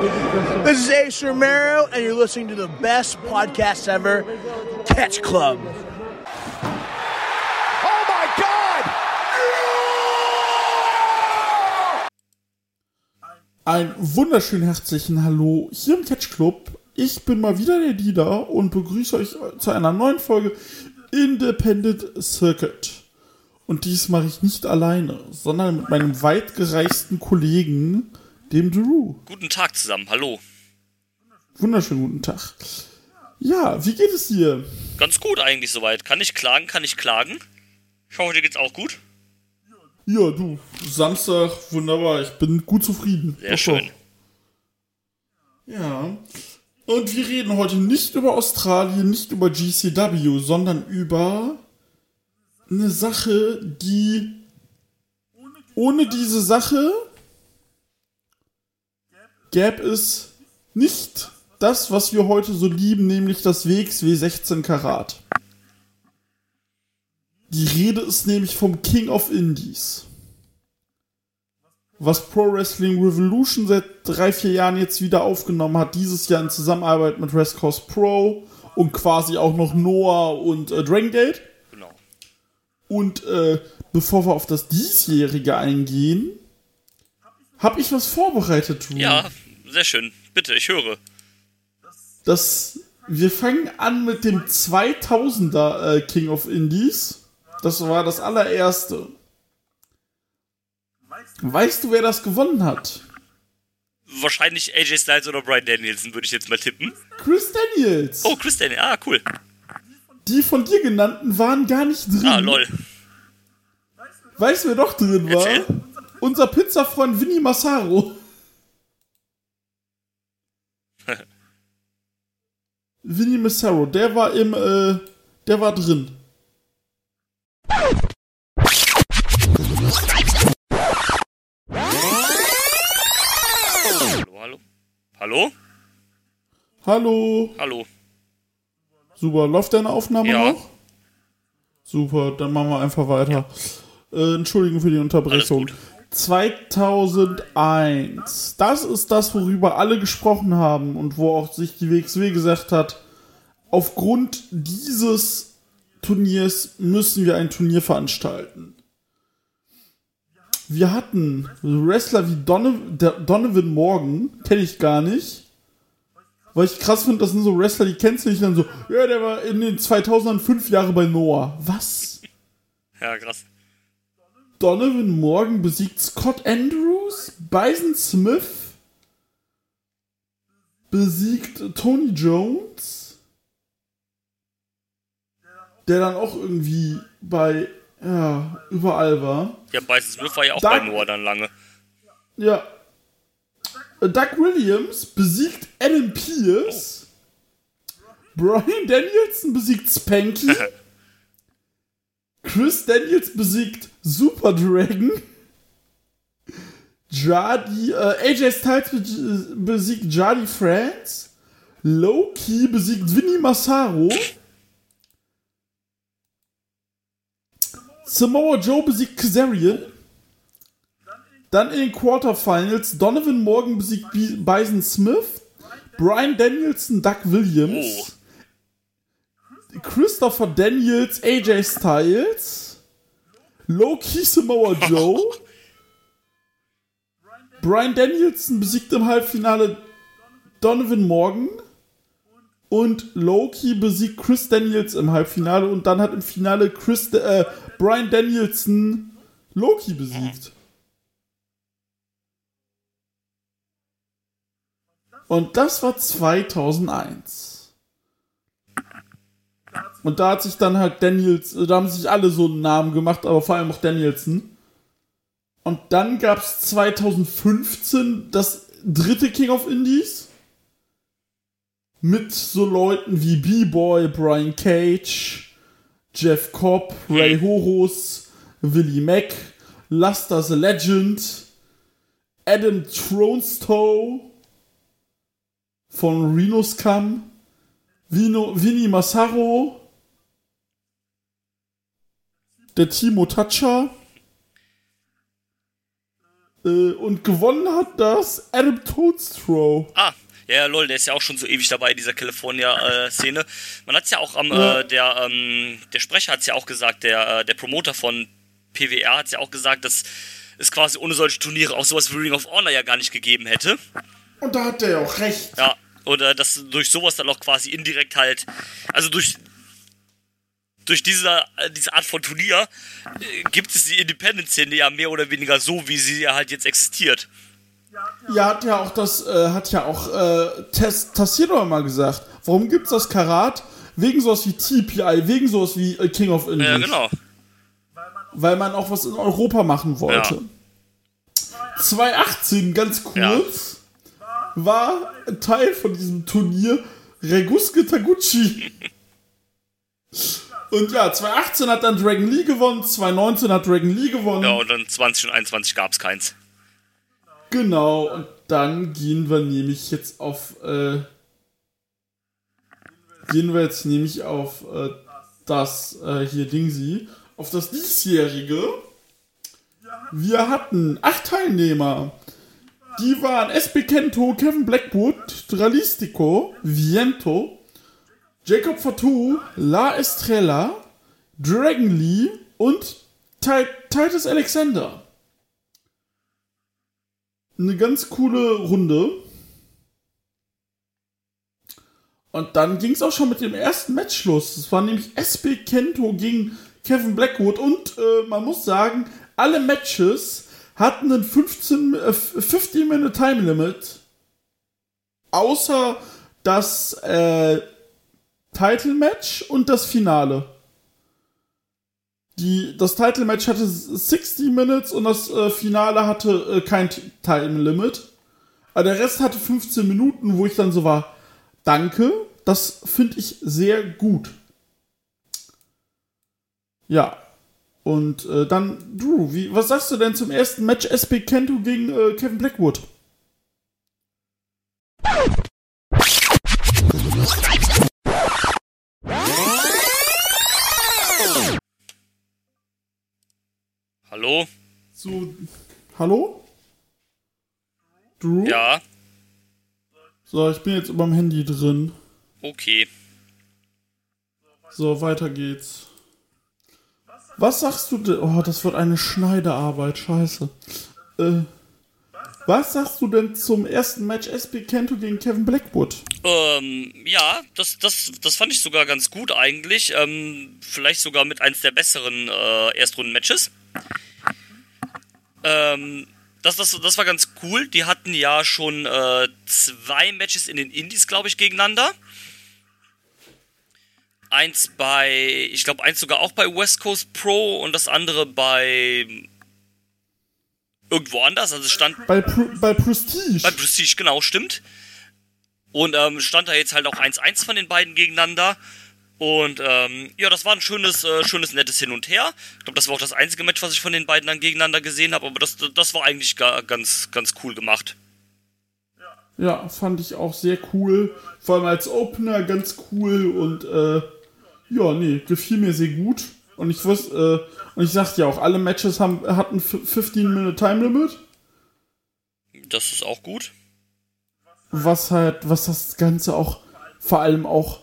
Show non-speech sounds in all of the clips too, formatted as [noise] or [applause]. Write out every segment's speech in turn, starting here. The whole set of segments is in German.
This is Ace Romero, and you're listening to the best podcast ever, Catch Club. Oh my God! Ein wunderschön herzlichen Hallo hier im Catch Club. Ich bin mal wieder der Dieter und begrüße euch zu einer neuen Folge Independent Circuit. Und dies mache ich nicht alleine, sondern mit meinem weitgereisten Kollegen, dem Drew. Guten Tag zusammen, hallo. Wunderschönen guten Tag. Ja, wie geht es dir? Ganz gut eigentlich soweit. Kann ich klagen, kann ich klagen. Ich hoffe, dir geht's auch gut. Ja, du, Samstag, wunderbar, ich bin gut zufrieden. Sehr Doch, schön. doch. Ja. Und wir reden heute nicht über Australien, nicht über GCW, sondern über eine Sache, die ohne diese Sache gäbe es nicht das, was wir heute so lieben, nämlich das WXW 16 Karat. Die Rede ist nämlich vom King of Indies. Was Pro Wrestling Revolution seit drei, vier Jahren jetzt wieder aufgenommen hat, dieses Jahr in Zusammenarbeit mit West Coast Pro und quasi auch noch Noah und äh, Dragon Gate. Genau. Und äh, bevor wir auf das diesjährige eingehen, habe ich was vorbereitet. Drew. Ja, sehr schön. Bitte, ich höre. Das, wir fangen an mit dem 2000er äh, King of Indies. Das war das allererste. Weißt du, wer das gewonnen hat? Wahrscheinlich AJ Styles oder Brian Danielson, würde ich jetzt mal tippen. Chris Daniels. Oh, Chris Daniel. Ah, cool. Die von dir genannten waren gar nicht drin. Ah, lol. Weißt du, wer doch drin war? Erzähl. Unser Pizzafreund Vinny Massaro. Vinny Massaro, der war im, äh, der war drin. Hallo, hallo. Hallo? Hallo. Hallo. Super, läuft deine Aufnahme Ja. noch? Super, dann machen wir einfach weiter. Äh, Entschuldigung für die Unterbrechung. Alles gut. 2001. Das ist das, worüber alle gesprochen haben und wo auch sich die WXW gesagt hat, aufgrund dieses Turniers müssen wir ein Turnier veranstalten. Wir hatten Wrestler wie Donovan Morgan, kenne ich gar nicht. Weil ich krass finde, das sind so Wrestler, die kennst du nicht, dann so, ja, der war in den 2000ern fünf Jahre bei Noah. Was? Ja, krass. Donovan Morgan besiegt Scott Andrews, Bison Smith besiegt Tony Jones, der dann auch irgendwie bei, ja, überall war. Ja, Bison Smith war ja auch Da- bei Noah dann lange. Ja. Doug Williams besiegt Adam Pierce. Brian Danielson besiegt Spanky. [laughs] Chris Daniels besiegt Super Dragon. Jardy, äh, AJ Styles be besiegt Jardy France. Loki besiegt Vinny Massaro. Samoa Joe besiegt Kazarian. Dann in den Quarterfinals Donovan Morgan besiegt Bi- Bison Smith. Brian Danielson, Doug Williams. Christopher Daniels, AJ Styles. Loki Samoa Joe. Brian Danielson besiegt im Halbfinale Donovan Morgan. Und Loki besiegt Chris Daniels im Halbfinale. Und dann hat im Finale Chris, äh, Brian Danielson Loki besiegt. Und das war 2001. Und da hat sich dann halt Daniels, da haben sich alle so einen Namen gemacht, aber vor allem auch Danielson. Und dann gab es 2015 das dritte King of Indies. Mit so Leuten wie B-Boy, Brian Cage, Jeff Cobb, Ray Horus, Willie Mack, Luster the Legend, Adam Tronstow von Reno Scum, Vino, Vinny Massaro, der Timo Tatscha, Äh, und gewonnen hat das Adam Toadstrow. Ah, ja, lol, der ist ja auch schon so ewig dabei, dieser California-Szene. Man hat es ja auch am, Ja. äh, der, ähm, der Sprecher hat es ja auch gesagt, der, äh, der Promoter von PWR hat es ja auch gesagt, dass es quasi ohne solche Turniere auch sowas wie Ring of Honor ja gar nicht gegeben hätte. Und da hat der ja auch recht. Ja, oder dass durch sowas dann auch quasi indirekt halt, also durch durch diese, äh, diese Art von Turnier äh, gibt es die Independent-Szene ja mehr oder weniger so, wie sie ja halt jetzt existiert. Ja, hat ja auch das, äh, hat ja auch äh, Tess Tassilo mal gesagt. Warum gibt's das Karat? Wegen sowas wie TPI, wegen sowas wie äh, King of English. Ja, genau. Weil man auch was in Europa machen wollte. 2018, ganz kurz, war Teil von diesem Turnier Reguske Taguchi. [laughs] Und ja, 2018 hat dann Dragon Lee gewonnen, 2019 hat Dragon Lee gewonnen. Ja, und dann 20 und 21 gab es keins. Genau, und dann gehen wir nämlich jetzt auf, äh, gehen wir jetzt nämlich auf äh, das äh, hier Dingsi, auf das diesjährige. Wir hatten acht Teilnehmer. Die waren SB Kento, Kevin Blackwood, Dralistico, Viento, Jacob Fatou, La Estrella, Dragon Lee und Ti- Titus Alexander eine ganz coole Runde. Und dann ging es auch schon mit dem ersten Match los. Es war nämlich SB Kento gegen Kevin Blackwood. Und äh, man muss sagen, alle Matches hatten ein 15, äh, 15 Minute Time Limit. Außer das äh, Title Match und das Finale. Die, das Title Match hatte 60 Minutes und das äh, Finale hatte äh, kein Time Limit. Aber der Rest hatte 15 Minuten, wo ich dann so war, danke, das finde ich sehr gut. Ja. Und äh, dann, Drew, wie, was sagst du denn zum ersten Match SB Kento gegen äh, Kevin Blackwood? Hallo? So, hallo? Drew? Ja, So, ich bin jetzt über dem Handy drin. okay. So, weiter geht's. Was sagst du denn? Oh, das wird eine Schneidearbeit, scheiße. Äh, was sagst du denn zum ersten Match SB Kento gegen Kevin Blackwood? Ähm, ja, das, das, das fand ich sogar ganz gut eigentlich. Ähm, vielleicht sogar mit eins der besseren äh, Erstrunden-Matches. Ähm, das, das, das war ganz cool. Die hatten ja schon äh, zwei Matches in den Indies, glaube ich, gegeneinander. Eins bei, ich glaube, eins sogar auch bei West Coast Pro und das andere bei irgendwo anders. Also stand Bei, Pr bei Prestige. bei Prestige, genau, stimmt. Und ähm, stand da jetzt halt auch 1-1 von den beiden gegeneinander. Und ähm, ja, das war ein schönes, äh, schönes, nettes Hin und Her. Ich glaube, das war auch das einzige Match, was ich von den beiden dann gegeneinander gesehen habe. Aber das, das war eigentlich ga, ganz, ganz cool gemacht. ja, fand ich auch sehr cool. Vor allem als Opener ganz cool und äh, ja, nee, gefiel mir sehr gut. Und ich wusste, äh, und ich sagte ja auch, alle Matches haben, hatten 15 Minute Time Limit. Das ist auch gut. was halt, was das Ganze auch vor allem auch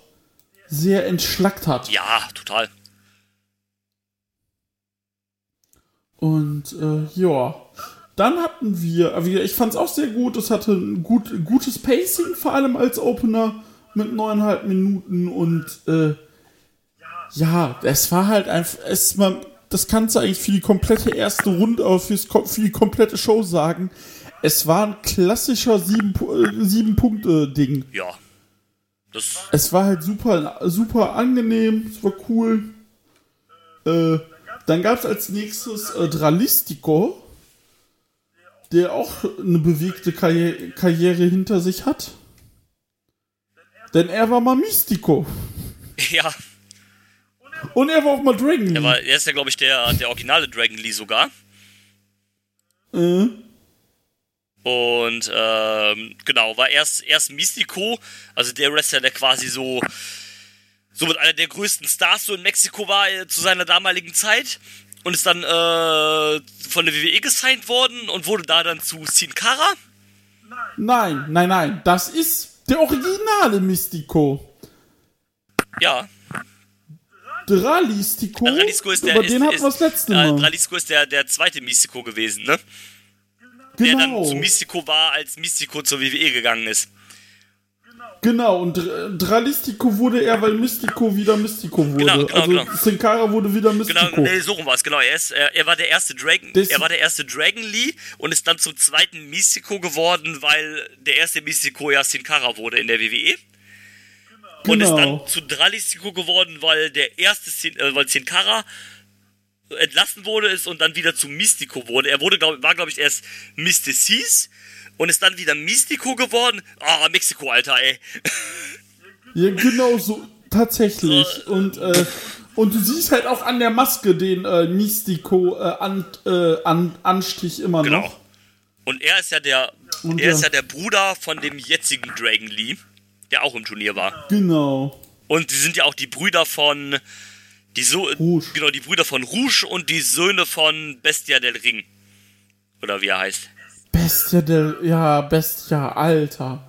sehr entschlackt hat. Ja, total. Und äh, ja, dann hatten wir, aber wie- ich fand es auch sehr gut. Es hatte ein gut, gutes Pacing, vor allem als Opener mit neuneinhalb Minuten und äh, ja, es war halt einfach, es man, das kannst du eigentlich für die komplette erste Runde, aber ko- für die komplette Show sagen. Es war ein klassischer sieben, Pu- äh, sieben Ding. Ja. Das, Es war halt super, super angenehm, es war cool. Äh, dann gab es als nächstes äh, Dralistico, der auch eine bewegte Karriere, Karriere hinter sich hat. Denn er war mal Mystico. [laughs] ja, Und er war auch mal Dragon er, Lee. war, er ist ja, glaube ich, der, der originale Dragon Lee sogar. Äh, Und ähm, genau, war erst, erst Mystico, also der Wrestler, der quasi so, so mit einer der größten Stars so in Mexiko war äh, zu seiner damaligen Zeit. und ist dann äh, von der WWE gesigned worden und wurde da dann zu Sin Cara. Nein, nein, nein. Das ist der originale Mystico. Ja. Dralistico. Dralistico ist der, über ist, den hatten wir das letzte äh, Mal. Dralistico ist der, der zweite Mystico gewesen, ne? Der dann genau. zu Mystico war, als Mystico zur WWE gegangen ist. Genau, und Dr- Dralistico wurde er, weil Mystico wieder Mystico wurde. Genau, genau, also genau. Sin Cara wurde wieder Mystico. Genau, nee, so rum war es, genau. Er, ist, er, er war der erste Dragon, er war der erste Dragon Lee und ist dann zum zweiten Mystico geworden, weil der erste Mystico ja Sin Cara wurde in der WWE. Und ist Genau. dann zu Dralistico geworden, weil der erste Sin, äh, weil Sin Cara entlassen wurde ist und dann wieder zu Mystico wurde. Er wurde, glaub, war, glaube ich, erst Mysticis und ist dann wieder Mystico geworden. Ah, Mexiko, Alter, ey. Ja, genau so, tatsächlich. So, und, äh, und du siehst halt auch an der Maske den äh, Mystico äh, an, äh, an, Anstich immer Genau. noch. Und er ist ja der, Und er ja. ist ja der Bruder von dem jetzigen Dragon Lee, der auch im Turnier war. Genau. Und sie sind ja auch die Brüder von die so Rouge. genau die Brüder von Rouge und die Söhne von Bestia del Ring oder wie er heißt. Bestia der, ja, Bestia, Alter.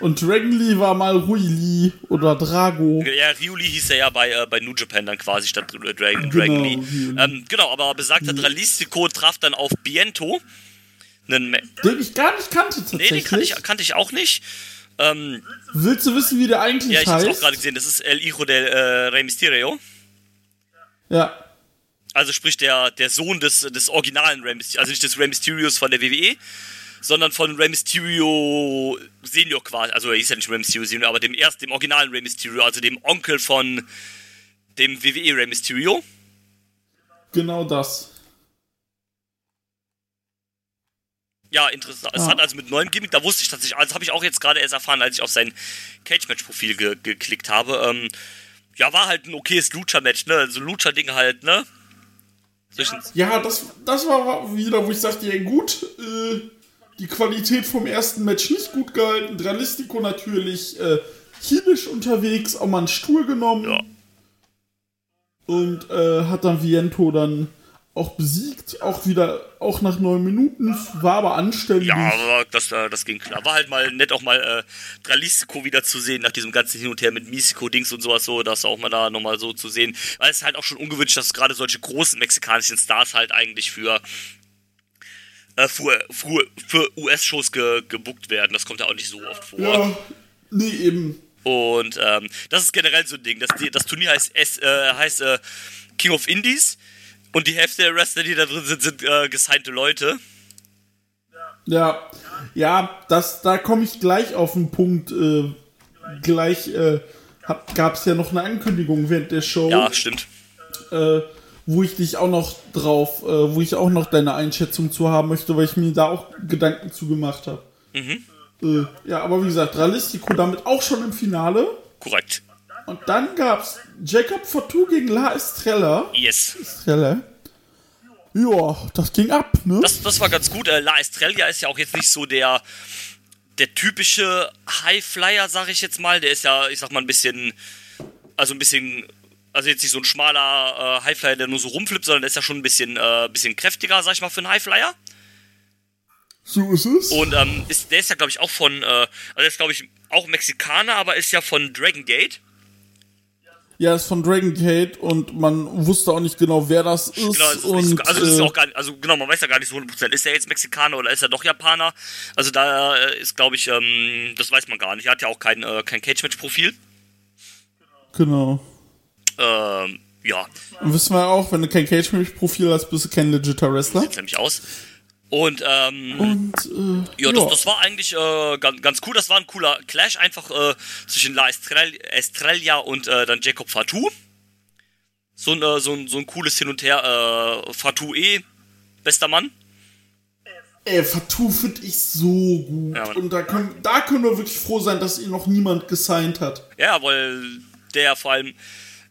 Und Dragon Lee war mal Rui Lee oder Drago. Ja, Ryuli hieß er ja bei, äh, bei New Japan dann quasi statt äh, Dragon, Genau, Dragon Lee. Ryuli. Ähm, genau, aber besagter Dralistico traf dann auf Biento. Ma- Den ich gar nicht kannte nee, tatsächlich. den kannte ich, kannte ich auch nicht. Ähm, Willst du wissen, wie der eigentlich ja, ich hab's auch heißt? gerade gesehen. Das ist El Hijo del äh, Rey Mysterio. ja. Also sprich der, der Sohn des, des originalen Rey Mysterio, also nicht des Rey Mysterios von der WWE, sondern von Rey Mysterio Senior quasi, also er hieß ja nicht Rey Mysterio Senior, aber dem ersten, dem originalen Rey Mysterio, also dem Onkel von dem WWE Rey Mysterio. Genau das. Ja, interessant. Es hat also mit neuem Gimmick, da wusste ich tatsächlich, also habe ich auch jetzt gerade erst erfahren, als ich auf sein Cage-Match-Profil ge geklickt habe. Ähm, ja, war halt ein okayes Lucha-Match, ne? So Lucha-Ding halt, ne? Zwischen, Ja, das, das war wieder, wo ich sagte, ja gut, äh, die Qualität vom ersten Match nicht gut gehalten. Dralistico natürlich äh, chinisch unterwegs, auch mal einen Stuhl genommen. Ja. Und äh, hat dann Viento dann auch besiegt, auch wieder, auch nach neun Minuten, war aber anständig. Ja, aber das, äh, das ging klar. War halt mal nett, auch mal äh, Dralistico wieder zu sehen, nach diesem ganzen Hin und Her mit Misico-Dings und sowas so, das auch mal da nochmal so zu sehen. Weil es ist halt auch schon ungewünscht, dass gerade solche großen mexikanischen Stars halt eigentlich für, äh, für, für, für US-Shows ge, gebuckt werden. Das kommt ja auch nicht so oft vor. Ja, nee, eben. Und ähm, das ist generell so ein Ding. Das, das Turnier heißt, S, äh, heißt äh, King of Indies und die Hälfte der Wrestler, die da drin sind, sind äh, gesignte Leute. Ja, ja, das, da komme ich gleich auf den Punkt. Äh, gleich äh, gab es ja noch eine Ankündigung während der Show, Ja, stimmt. äh, wo ich dich auch noch drauf, äh, wo ich auch noch deine Einschätzung zu haben möchte, weil ich mir da auch Gedanken zu gemacht habe. Mhm. Äh, ja, aber wie gesagt, Dralistico damit auch schon im Finale. Korrekt. Und dann gab's Jacob Fortu gegen La Estrella. Yes. Estrella. Ja, das ging ab, ne? Das, das war ganz gut. Äh, La Estrella ist ja auch jetzt nicht so der, der typische Highflyer, sag ich jetzt mal. Der ist ja, ich sag mal, ein bisschen, also ein bisschen, also jetzt nicht so ein schmaler äh, Highflyer, der nur so rumflippt, sondern der ist ja schon ein bisschen, äh, bisschen kräftiger, sag ich mal, für einen Highflyer. so ist es. Und ähm, ist, der ist ja, glaube ich, auch von, äh, also der ist, glaube ich, auch Mexikaner, aber ist ja von Dragon Gate. Ja, ist von Dragon Gate und man wusste auch nicht genau, wer das ist. Genau, ist und, so, also, ist äh, auch gar nicht, also genau, man weiß ja gar nicht so 100%. Ist er jetzt Mexikaner oder ist er doch Japaner? Also da äh, ist, glaube ich, ähm, das weiß man gar nicht. Er hat ja auch kein, äh, kein Cage-Match-Profil. Genau. Ähm, ja, Und wissen wir auch, wenn du kein Cage-Profil hast, bist du kein legitter Wrestler. sieht nämlich aus. Und, ähm, Und, äh, ja, das, das war eigentlich äh, ganz, ganz cool. Das war ein cooler Clash, einfach äh, zwischen La Estrell Estrella und äh, dann Jacob Fatou. So ein, äh, so, ein, so ein cooles Hin und Her. Äh, Fatou eh, bester Mann. Ey, Fatou finde ich so gut. Ja, und da können, da können wir wirklich froh sein, dass ihn noch niemand gesigned hat. Ja, weil der vor allem.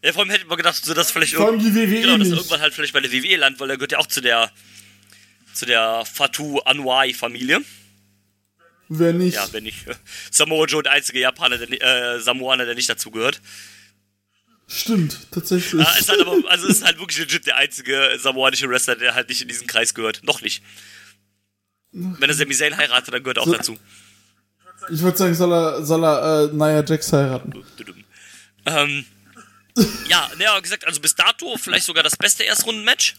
Ja, vor allem hätte man gedacht, so dass vielleicht Vor allem die WWE genau, dass er irgendwann halt vielleicht bei der WWE landet, weil er gehört ja auch zu der zu der Fatou Anwai Familie. Wer nicht. Ja, wenn nicht. Samoa Joe der einzige Japaner, der, äh, Samoaner, der nicht dazu gehört. Stimmt, tatsächlich. Ja, ist halt aber, also ist halt wirklich legit der einzige samoanische Wrestler, der halt nicht in diesen Kreis gehört. Noch nicht. Wenn er Sami Zayn heiratet, dann gehört er auch So- dazu. Ich würde sagen, soll er, soll er äh, Nia Jax heiraten. Ähm, ja, aber gesagt, also bis dato vielleicht sogar das beste Erstrunden-Match.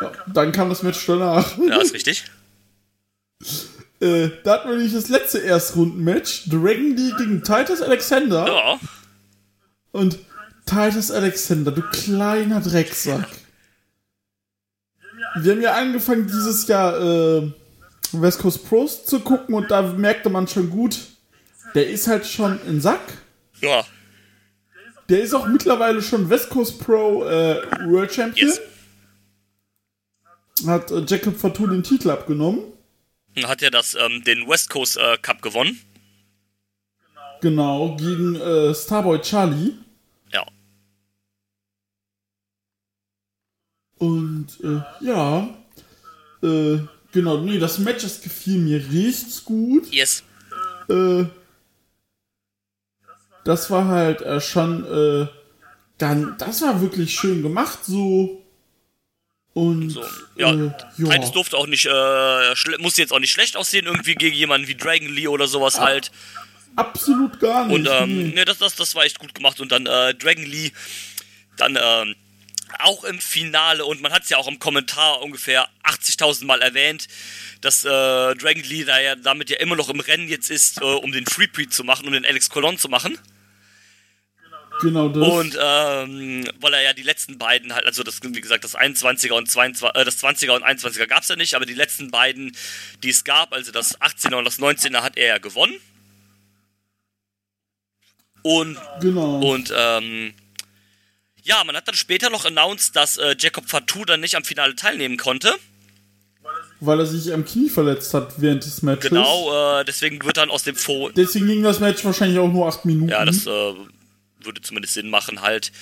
Ja, dann kam das Match danach. Ja, ist richtig. [laughs] Äh, da hatten wir nämlich das letzte Erstrunden-Match. Dragon Lee gegen Titus Alexander. Ja, Und Titus Alexander, du kleiner Drecksack. Wir haben ja angefangen dieses Jahr äh, West Coast Pros zu gucken und da merkte man schon gut, der ist halt schon in Sack. ja, Der ist auch mittlerweile schon West Coast Pro äh, World Champion. Yes. Hat äh, Jacob Fatou den Titel abgenommen. hat er das, ähm, den West Coast äh, Cup gewonnen. Genau, gegen äh, Starboy Charlie. Ja. Und äh, ja, äh, genau, nee, das Match, das gefiel mir richtig gut. Yes. Das war halt schon, dann, das war wirklich schön gemacht so. Und So, ja. äh. Titus durfte auch nicht, äh, musste jetzt auch nicht schlecht aussehen, irgendwie gegen jemanden wie Dragon Lee oder sowas halt. absolut gar nicht. Und ähm, nee. ne, das, das, das war echt gut gemacht. Und dann äh, Dragon Lee, dann ähm, auch im Finale, und man hat es ja auch im Kommentar ungefähr 80.000 Mal erwähnt, dass äh, Dragon Lee da ja damit ja immer noch im Rennen jetzt ist, äh, um den Freepreet zu machen, um den Alex Colon zu machen. Genau das. Und ähm, weil er ja die letzten beiden halt, also das, wie gesagt, das 21er und 22, äh, das 20er und 21er gab es ja nicht, aber die letzten beiden, die es gab, also das 18er und das 19er, hat er ja gewonnen. Und genau. und ähm, ja, man hat dann später noch announced, dass äh, Jacob Fatou dann nicht am Finale teilnehmen konnte. weil er sich am Knie verletzt hat während des Matches. Genau, äh, deswegen wird dann aus dem Fo Deswegen ging das Match wahrscheinlich auch nur acht Minuten. Ja, das äh, würde zumindest Sinn machen halt.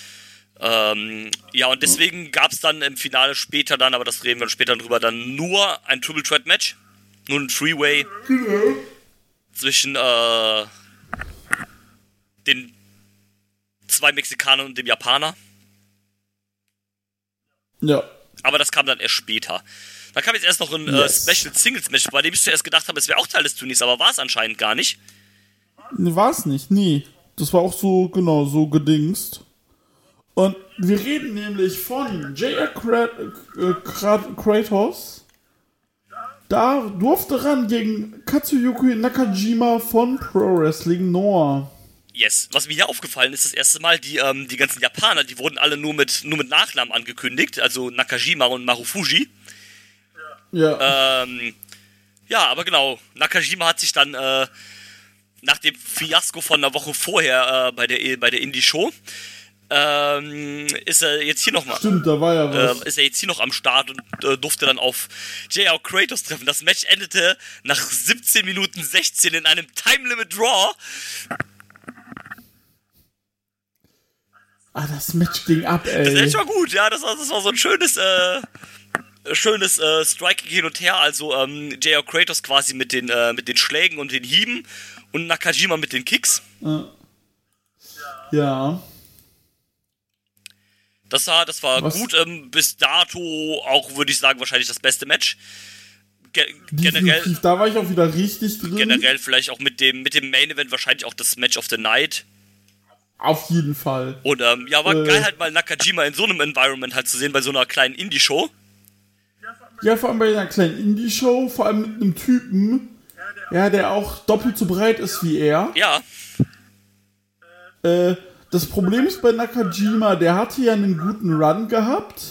Ähm, ja, und deswegen gab es dann im Finale später dann, aber das reden wir später drüber, dann nur ein Triple Threat Match. Nur ein Three-Way zwischen äh, den zwei Mexikanern und dem Japaner. ja. Aber das kam dann erst später. Dann kam jetzt erst noch ein Yes. äh, Special Singles Match, bei dem ich zuerst gedacht habe, es wäre auch Teil des Turniers, aber war es anscheinend gar nicht. War es nicht. Nee. Das war auch so, genau, so gedingst. Und wir reden nämlich von J.R. Äh, Kra Kratos. Da durfte ran gegen Katsuyuki Nakajima von Pro Wrestling Noah. Yes. Was mir hier aufgefallen ist, das erste Mal, die, ähm, die ganzen Japaner, die wurden alle nur mit, nur mit Nachnamen angekündigt, also Nakajima und Marufuji. Ja. Ähm, ja, aber genau, Nakajima hat sich dann äh, nach dem Fiasko von einer Woche vorher äh, bei der, bei der Indie-Show, ähm, ist er jetzt hier nochmal. Stimmt, da war ja was. äh, ist er jetzt hier noch am Start und äh, durfte dann auf JR Kratos treffen. Das Match endete nach 17 Minuten 16 in einem Time Limit Draw. ah, das Match ging ab, Das ey. Match war gut, ja, das war, das war so ein schönes, äh, schönes äh, Striking hin und her. Also ähm, JR Kratos quasi mit den, äh, mit den Schlägen und den Hieben und Nakajima mit den Kicks. Ja. Das war, das war Was? gut. Ähm, bis dato auch, würde ich sagen, wahrscheinlich das beste Match. Ge generell, da war ich auch wieder richtig drin. generell vielleicht auch mit dem, mit dem Main Event wahrscheinlich auch das Match of the Night. Auf jeden Fall. Und ähm, ja, war Äh. geil halt mal Nakajima in so einem Environment halt zu sehen, bei so einer kleinen Indie-Show. Ja, vor allem bei einer kleinen Indie-Show, vor allem mit einem Typen, ja, der auch doppelt so breit ist wie er. Ja, Äh, das Problem ist bei Nakajima, der hatte ja einen guten Run gehabt,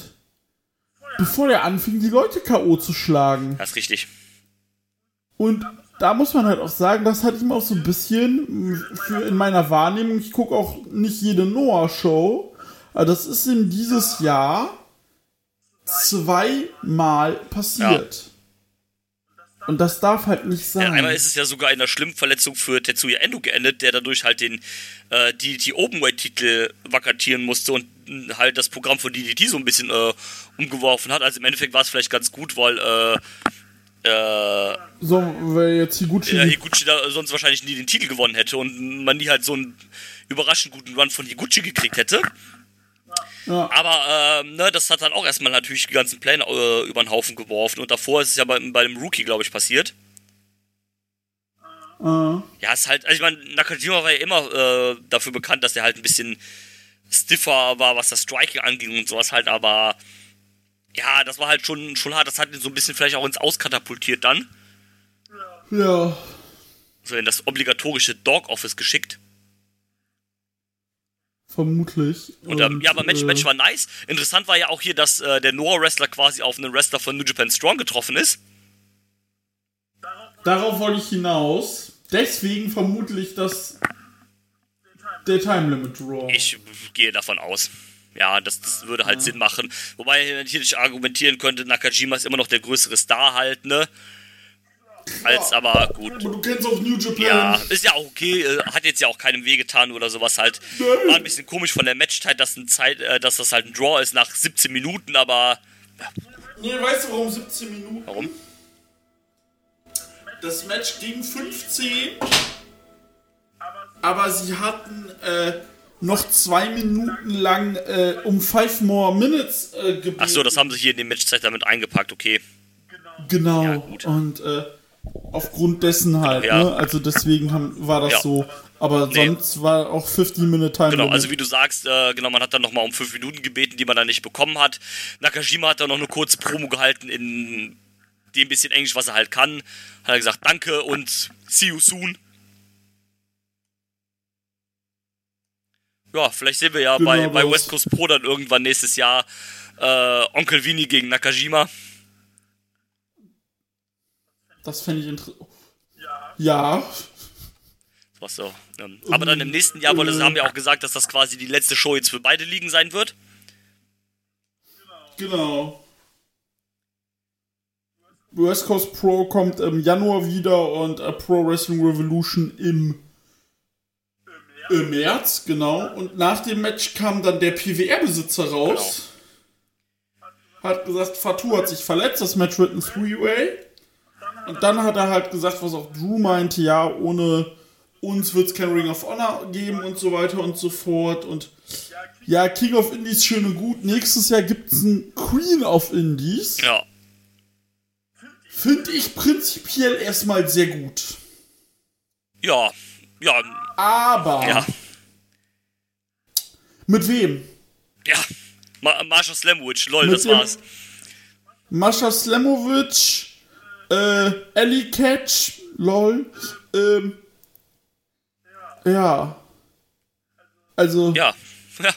bevor der anfing, die Leute K.O. zu schlagen. das ist richtig. Und da muss man halt auch sagen, das hat ihm auch so ein bisschen für in meiner Wahrnehmung, ich gucke auch nicht jede Noah-Show, aber das ist ihm dieses Jahr zweimal passiert. Und das darf halt nicht sein. Ja, einmal ist es ja sogar in einer schlimmen Verletzung für Tetsuya Endo geendet, der dadurch halt den äh, DDT Openweight-Titel vakatieren musste und mh, halt das Programm von DDT so ein bisschen äh, umgeworfen hat. Also im Endeffekt war es vielleicht ganz gut, weil äh, äh, so, weil jetzt Higuchi ja, Higuchi da sonst wahrscheinlich nie den Titel gewonnen hätte und man nie halt so ein überraschend guten Run von Higuchi gekriegt hätte. Ja. Aber ähm, ne, das hat dann auch erstmal natürlich die ganzen Pläne äh, über den Haufen geworfen. Und davor ist es ja bei, bei dem Rookie, glaube ich, passiert. Ja, ist halt, also ich meine, Nakajima war ja immer äh, dafür bekannt, dass er halt ein bisschen stiffer war, was das Striking anging und sowas halt, aber ja, das war halt schon, schon hart. Das hat ihn so ein bisschen vielleicht auch ins Auskatapultiert dann. ja. So in das obligatorische Dog Office geschickt. Vermutlich. Und, ähm, ja, aber Match, äh, Match war nice. Interessant war ja auch hier, dass äh, der Noah-Wrestler quasi auf einen Wrestler von New Japan Strong getroffen ist. Darauf wollte ich hinaus. Deswegen vermutlich das der Time Limit Draw. Ich gehe davon aus. Ja, das, das würde halt Sinn machen. Wobei ich natürlich argumentieren könnte, Nakajima ist immer noch der größere Star halt, ne? Als aber gut. Aber du kennst auch New Japan. Ja, ist ja auch okay, äh, hat jetzt ja auch keinem wehgetan oder sowas halt. War ein bisschen komisch von der Matchzeit, dass, ein Zeit, äh, dass das halt ein Draw ist nach 17 Minuten, aber Nee, weißt du warum 17 Minuten? warum? Das Match ging 15. Aber sie hatten äh, noch zwei Minuten lang äh, um five more minutes äh, gebeten. Ach so, das haben sie hier in die Matchzeit damit eingepackt, okay. Genau. Ja, gut. Und äh, aufgrund dessen halt, Ja. ne? Also deswegen haben, war das Ja. so. Aber Nee. sonst war auch 15 Minute Time Genau, Limit. also wie du sagst, äh, genau, man hat dann nochmal um 5 Minuten gebeten, die man dann nicht bekommen hat. Nakajima hat dann noch eine kurze Promo gehalten in dem bisschen Englisch, was er halt kann. Hat er gesagt, danke und see you soon. Ja, vielleicht sehen wir ja Genau bei, bei. West Coast Pro dann irgendwann nächstes Jahr äh, Onkel Vini gegen Nakajima. Das fände ich interessant. Ja. Was so. Ähm, aber dann im nächsten Jahr, weil das haben wir auch gesagt, dass das quasi die letzte Show jetzt für beide Ligen sein wird. Genau. West Coast Pro kommt im Januar wieder und äh, Pro Wrestling Revolution im, im März, genau. Und nach dem Match kam dann der PWR-Besitzer raus. Hat gesagt, Fatou hat sich verletzt, das Match wird ein Three-Way. Und dann hat er halt gesagt, was auch Drew meinte, ja, ohne uns wird es kein Ring of Honor geben und so weiter und so fort. Und ja, King of Indies schön und gut. Nächstes Jahr gibt es ein Queen of Indies. Ja. Finde ich prinzipiell erstmal sehr gut. Ja. Ja. Aber Ja. mit wem? Ja. Ma Marsha Slamwich, lol, Mit das war's. Mascha Slemovic, äh, Ellie Catch, lol. Ähm, ja. Also, Ja. Ja.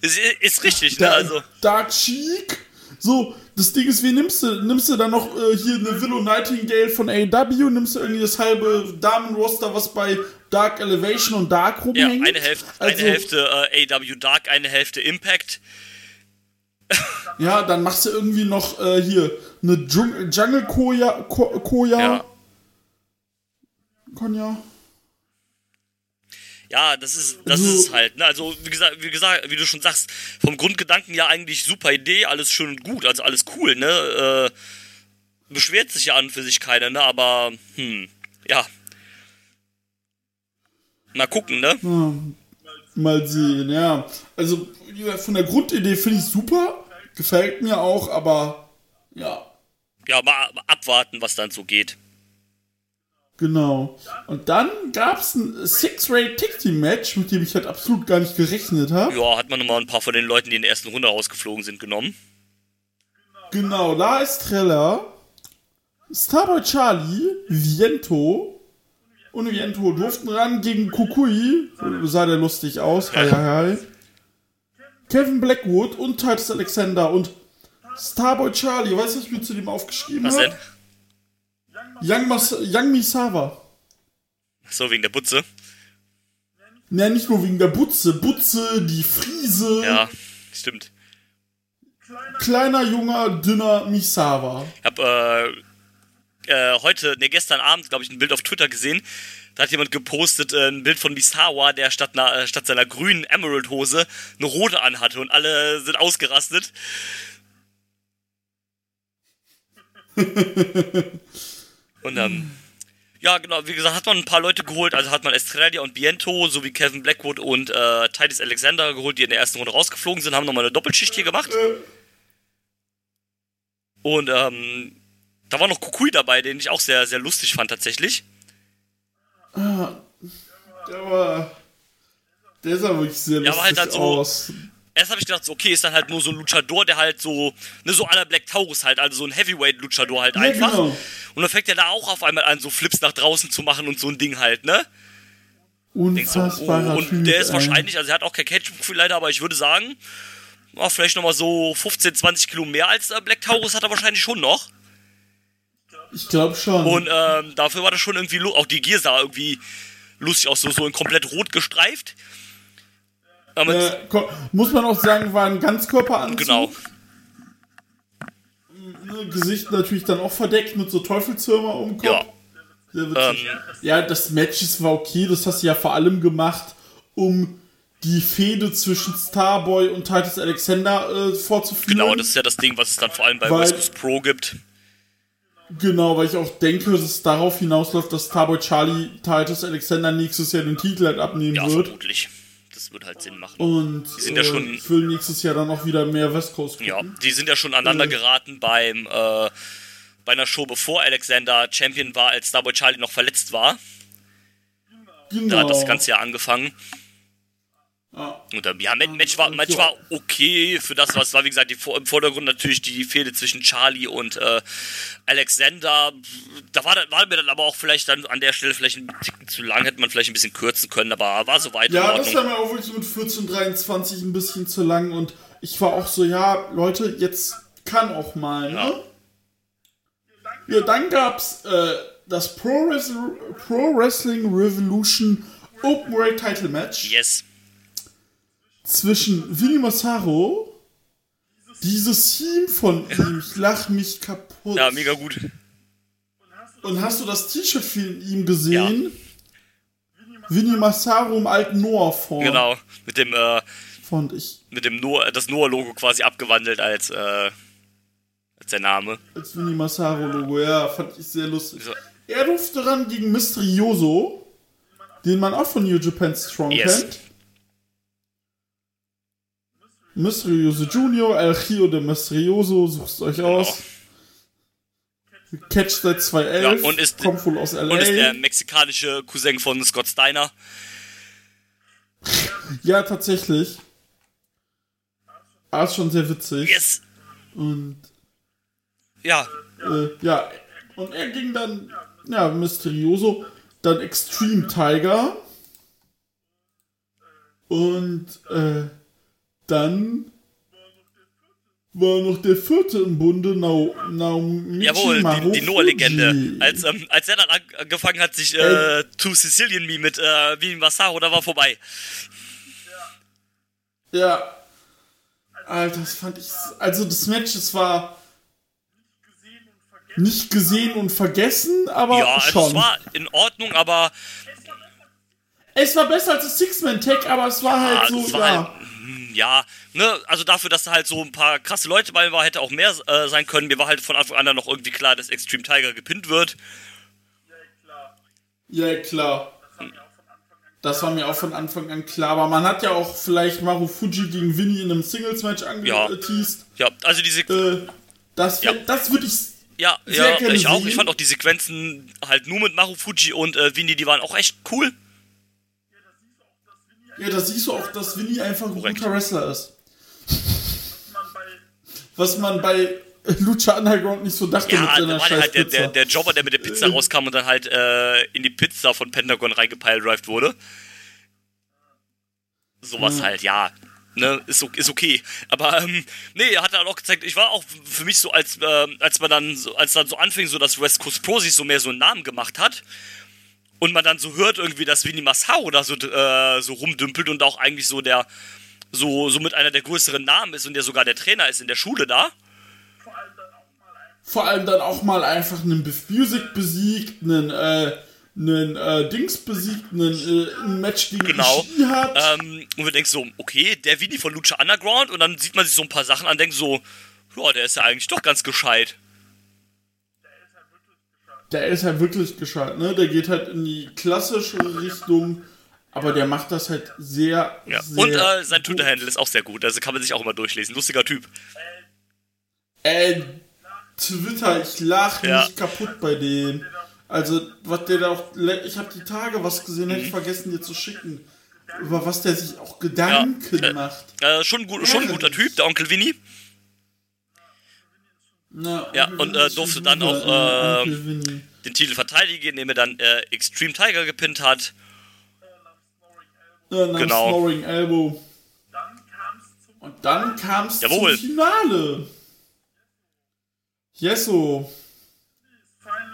Ist, ist richtig, ne? Also. Dark Chic. So, das Ding ist, wie nimmst du? Nimmst du dann noch äh, hier eine Willow Nightingale von AW? Nimmst du irgendwie das halbe Damenroster, was bei Dark Elevation und Dark Ja, rumhängt? eine Hälfte, Also- eine Hälfte äh, AW Dark, eine Hälfte Impact. [laughs] Ja, dann machst du irgendwie noch äh, hier eine Dschung Jungle Koya. Ko Koya. Ja. Konya. Ja, das ist, das Also- ist halt. Ne? Also, wie gesagt, wie gesagt, wie du schon sagst, vom Grundgedanken ja eigentlich super Idee, alles schön und gut, also alles cool, ne? Äh, beschwert sich ja an für sich keiner, ne? Aber, hm, ja. Mal gucken, ne? Mal sehen, ja. Also, von der Grundidee finde ich super. Gefällt mir auch, aber ja. Ja, mal abwarten, was dann so geht. Genau. Und dann gab es ein Six-Ray Tag Team Match, mit dem ich halt absolut gar nicht gerechnet habe. Ja, hat man nochmal ein paar von den Leuten, die in der ersten Runde rausgeflogen sind, genommen. Genau, La Estrella, Starboy Charlie, Viento und Viento durften ran gegen Kukui. Sah der lustig aus. Hi, hi, hi. Kevin Blackwood und Titus Alexander und Starboy Charlie. Weißt du, was ich mir zu dem aufgeschrieben Was denn? habe? Young, Mas Young Misawa. So, wegen der Butze. Ja, nicht nur wegen der Butze. Butze, die Friese. Ja, stimmt. Kleiner, junger, dünner Misawa. Ich hab äh, äh, heute, ne, gestern Abend, glaube ich, ein Bild auf Twitter gesehen. Da hat jemand gepostet, äh, ein Bild von Misawa, der statt, einer, äh, statt seiner grünen Emerald-Hose eine rote anhatte und alle sind ausgerastet. [laughs] und ähm, Ja, genau, wie gesagt, hat man ein paar Leute geholt, also hat man Estrella und Biento sowie Kevin Blackwood und äh, Titus Alexander geholt, die in der ersten Runde rausgeflogen sind, haben nochmal eine Doppelschicht hier gemacht. Und ähm, da war noch Kukui dabei, den ich auch sehr, sehr lustig fand tatsächlich. Der war. Der sah wirklich sehr Ja, halt lustig dann so- aus. Erst habe ich gedacht, so, okay, ist dann halt nur so ein Luchador, der halt so, ne, so aller Black Taurus halt, also so ein Heavyweight-Luchador halt Ja, einfach. genau. Und dann fängt er da auch auf einmal an, so Flips nach draußen zu machen und so ein Ding halt, ne? Denkst so, Unfassbarer oh, und der ist wahrscheinlich, also er hat auch kein Catch-Gefühl leider, aber ich würde sagen, oh, vielleicht nochmal so 15, 20 Kilo mehr als Black Taurus hat er wahrscheinlich schon noch. Ich glaube schon. Und ähm, dafür war das schon irgendwie, auch die Gier sah irgendwie lustig aus, so, so in komplett rot gestreift. Äh, muss man auch sagen, war ein Ganzkörperanzug. genau, Gesicht natürlich dann auch verdeckt mit so Teufelshirmer um Kopf. ja. Ähm, ja, das Match war okay. Das hast du ja vor allem gemacht, um die Fehde zwischen Starboy und Titus Alexander äh, fortzuführen. Genau, das ist ja das Ding, was es dann vor allem bei Coast Pro gibt. Genau, weil ich auch denke, dass es darauf hinausläuft, dass Starboy Charlie Titus Alexander nächstes Jahr den Titel halt abnehmen Ja, wird. vermutlich. Das wird halt Sinn machen. Und sind ja äh, schon- ich will nächstes Jahr dann auch wieder mehr West Coast gucken. Ja, die sind ja schon aneinander geraten beim äh, bei einer Show, bevor Alexander Champion war, als Starboy Charlie noch verletzt war. Genau. Da hat das Ganze ja angefangen. Ja. Und ja, Match, war, Match war okay für das, was war. Wie gesagt, die, im Vordergrund natürlich die Fehde zwischen Charlie und äh, Alexander. Da war, war mir dann aber auch vielleicht dann an der Stelle vielleicht ein Ticken zu lang, hätte man vielleicht ein bisschen kürzen können, aber war soweit in Ja, das war mir auch wirklich so mit 14,23 ein bisschen zu lang und ich war auch so, ja, Leute, jetzt kann auch mal, ne? Ja, dann gab's äh, das Pro, Pro Wrestling Revolution Open Weight Title Match Yes. Zwischen Vinny Massaro, dieses Team von ihm, ich lach mich kaputt. Ja, mega gut. Und hast du das T-Shirt von ihm gesehen? Vinny Massaro im alten Noah-Form. Genau. Mit dem, äh, Fand ich. mit dem Noah, das Noah-Logo quasi abgewandelt als, äh, als der Name. Als Vinny Massaro-Logo, ja, fand ich sehr lustig. So. Er durfte ran gegen Mysterioso, den man auch von New Japan Strong Yes. kennt. Mysterioso Junior, El Rio de Mysterioso, sucht's euch aus. Catch seit 2011, Ja, und ist- kommt wohl aus LA. Und ist der mexikanische Cousin von Scott Steiner. ja, tatsächlich. Ah, ist schon sehr witzig. Yes. Und Ja, äh, ja, und er ging dann, ja, Mysterioso, dann Extreme Tiger. Und äh, dann war noch der vierte im Bunde, Nao, Naomichi jawohl, die, die Marufuji. Noah-Legende. Als, ähm, als er dann an- angefangen hat, sich äh, To Sicilian Me mit äh, Vin Massaro, da war vorbei. Ja. Alter, das fand ich. Also das Match, es war nicht gesehen und vergessen, aber Ja, schon. es war in Ordnung, aber Es war besser als das Six-Man-Tag, aber es war halt ah, so, war ja. halt, hm, ja, ne, also dafür, dass da halt so ein paar krasse Leute bei war, hätte auch mehr äh, sein können. Mir war halt von Anfang an dann noch irgendwie klar, dass Extreme Tiger gepinnt wird. Ja, klar. Das war mir auch von Anfang an klar. Aber man hat ja auch vielleicht Marufuji gegen Winnie in einem Singles-Match Ja. angeteased. Ja, also diese Äh, das Ja. das würde ich. Ja, Sehr ja, gerne ich auch. sehen. Ich fand auch die Sequenzen halt nur mit Marufuji und äh, Winnie, die waren auch echt cool. Ja, da siehst du auch, dass Winnie einfach ein Korrekt. guter Wrestler ist. Was man bei Lucha Underground nicht so dachte Ja, mit da seiner war scheiß halt der, der, der Jobber, der mit der Pizza rauskam und dann halt äh, in die Pizza von Pentagon reingepiledrived wurde. Sowas halt, ja. Ne, ist, ist okay. Aber ähm, nee, er hat dann auch gezeigt, ich war auch für mich so, als, ähm, als man dann so, als dann so anfing, so dass West Coast Pro sich so mehr so einen Namen gemacht hat. Und man dann so hört irgendwie, dass Vinny Massaro da so, äh, so rumdümpelt und auch eigentlich so der, so, so mit einer der größeren Namen ist und der sogar der Trainer ist in der Schule da. Vor allem dann auch mal einfach einen Biff Music besiegt, einen, äh, einen äh, Dings besiegt, einen, äh, ein Match gegen Genau. Ishii hat. Ähm, und wir denken so, okay, der Vini von Lucha Underground und dann sieht man sich so ein paar Sachen an, denkt so, ja, der ist ja eigentlich doch ganz gescheit. Der ist halt wirklich gescheit, ne? Der geht halt in die klassische Richtung, aber der macht das halt sehr, Ja. sehr Und äh, sein. Twitter-Handle ist auch sehr gut. Also kann man sich auch immer durchlesen. Lustiger Typ. Äh, Twitter, ich lach Ja. nicht kaputt bei dem. Also, was der da auch. Ich habe die Tage was gesehen, Mhm. hätte ich vergessen dir zu schicken. Über was der sich auch Gedanken Ja, äh, macht. Äh, schon, gut, schon ein guter Typ, der Onkel Winnie. Na, Ja, und, äh, durfte dann auch, äh. Den Titel verteidigen, indem er dann äh, Extreme Tiger gepinnt hat. Ja, genau. Snoring Elbow. Und dann kam es zum. Finale. Yeso.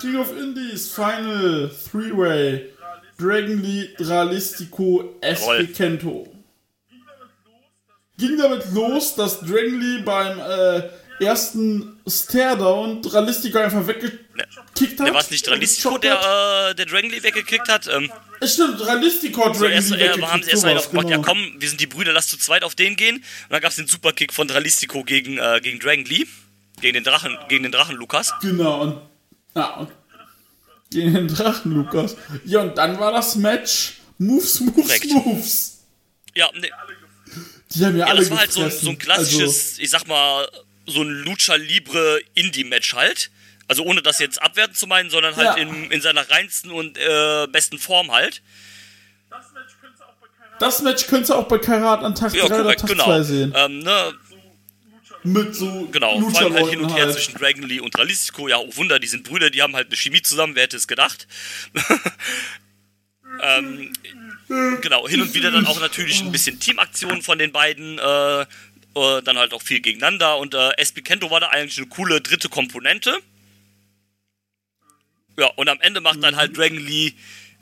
King of Indies Final Three-Way. Dragon Lee Dralistico Jawohl. SP Kento. Ging damit los, dass Dragon Lee beim äh, ersten Staredown Dralistico einfach weggekickt hat. Der war es nicht Dralistico, der äh, der Dragon Lee weggekickt hat. Ähm, stimmt, Dralistico hat so Dragon erst, Lee äh, weggekickt. haben sie erst sowas, auf gemacht, ja genau. komm, wir sind die Brüder, lass zu zweit auf den gehen. Und dann gab es den Superkick von Dralistico gegen, äh, gegen Dragon Lee. Gegen den Drachen, gegen den Drachen Lukas. Genau, und, ja, und gegen den Drachen, Lukas. Ja, und dann war das Match Moves, Moves, Korrekt. Moves. Ja, ne, Die haben ja, ja alle das war halt so gefressen. so ein klassisches, ich sag mal, so ein Lucha Libre Indie-Match halt. Also ohne das jetzt abwertend zu meinen, sondern halt Ja. in, in seiner reinsten und äh, besten Form halt. Das Match könnt ihr auch bei Karat an Tag 3 Ja, oder Tag genau. 2 sehen. Ähm, ne, Mit so Genau, vor allem halt hin und her halt. zwischen Dragon Lee und Dralistico. Ja, oh Wunder, die sind Brüder, die haben halt eine Chemie zusammen, wer hätte es gedacht? [laughs] ähm, genau, hin und wieder dann auch natürlich ein bisschen Teamaktion von den beiden, äh, äh, dann halt auch viel gegeneinander und äh, SP Kento war da eigentlich eine coole dritte Komponente. Ja, und am Ende macht dann halt Dragon Lee,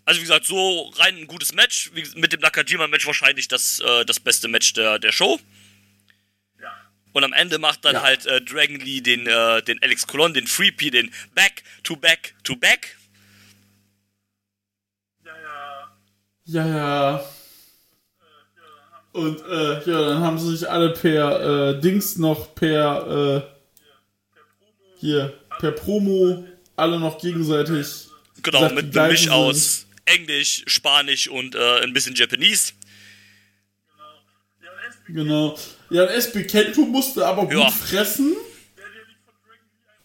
also wie gesagt, so rein ein gutes Match, wie, mit dem Nakajima-Match wahrscheinlich das, äh, das beste Match der, der Show. Und am Ende macht dann Ja. halt äh, Dragon Lee den, äh, den Alex Colon, den Freepy, den Back to Back to Back. Ja, ja. Und äh, ja, dann haben sie sich alle per äh, Dings noch per äh, hier per Promo alle noch gegenseitig Genau, gesagt, mit einem Misch aus Englisch, Spanisch und äh, ein bisschen Japanese. Genau. Ja, Kento musste aber gut Ja. fressen.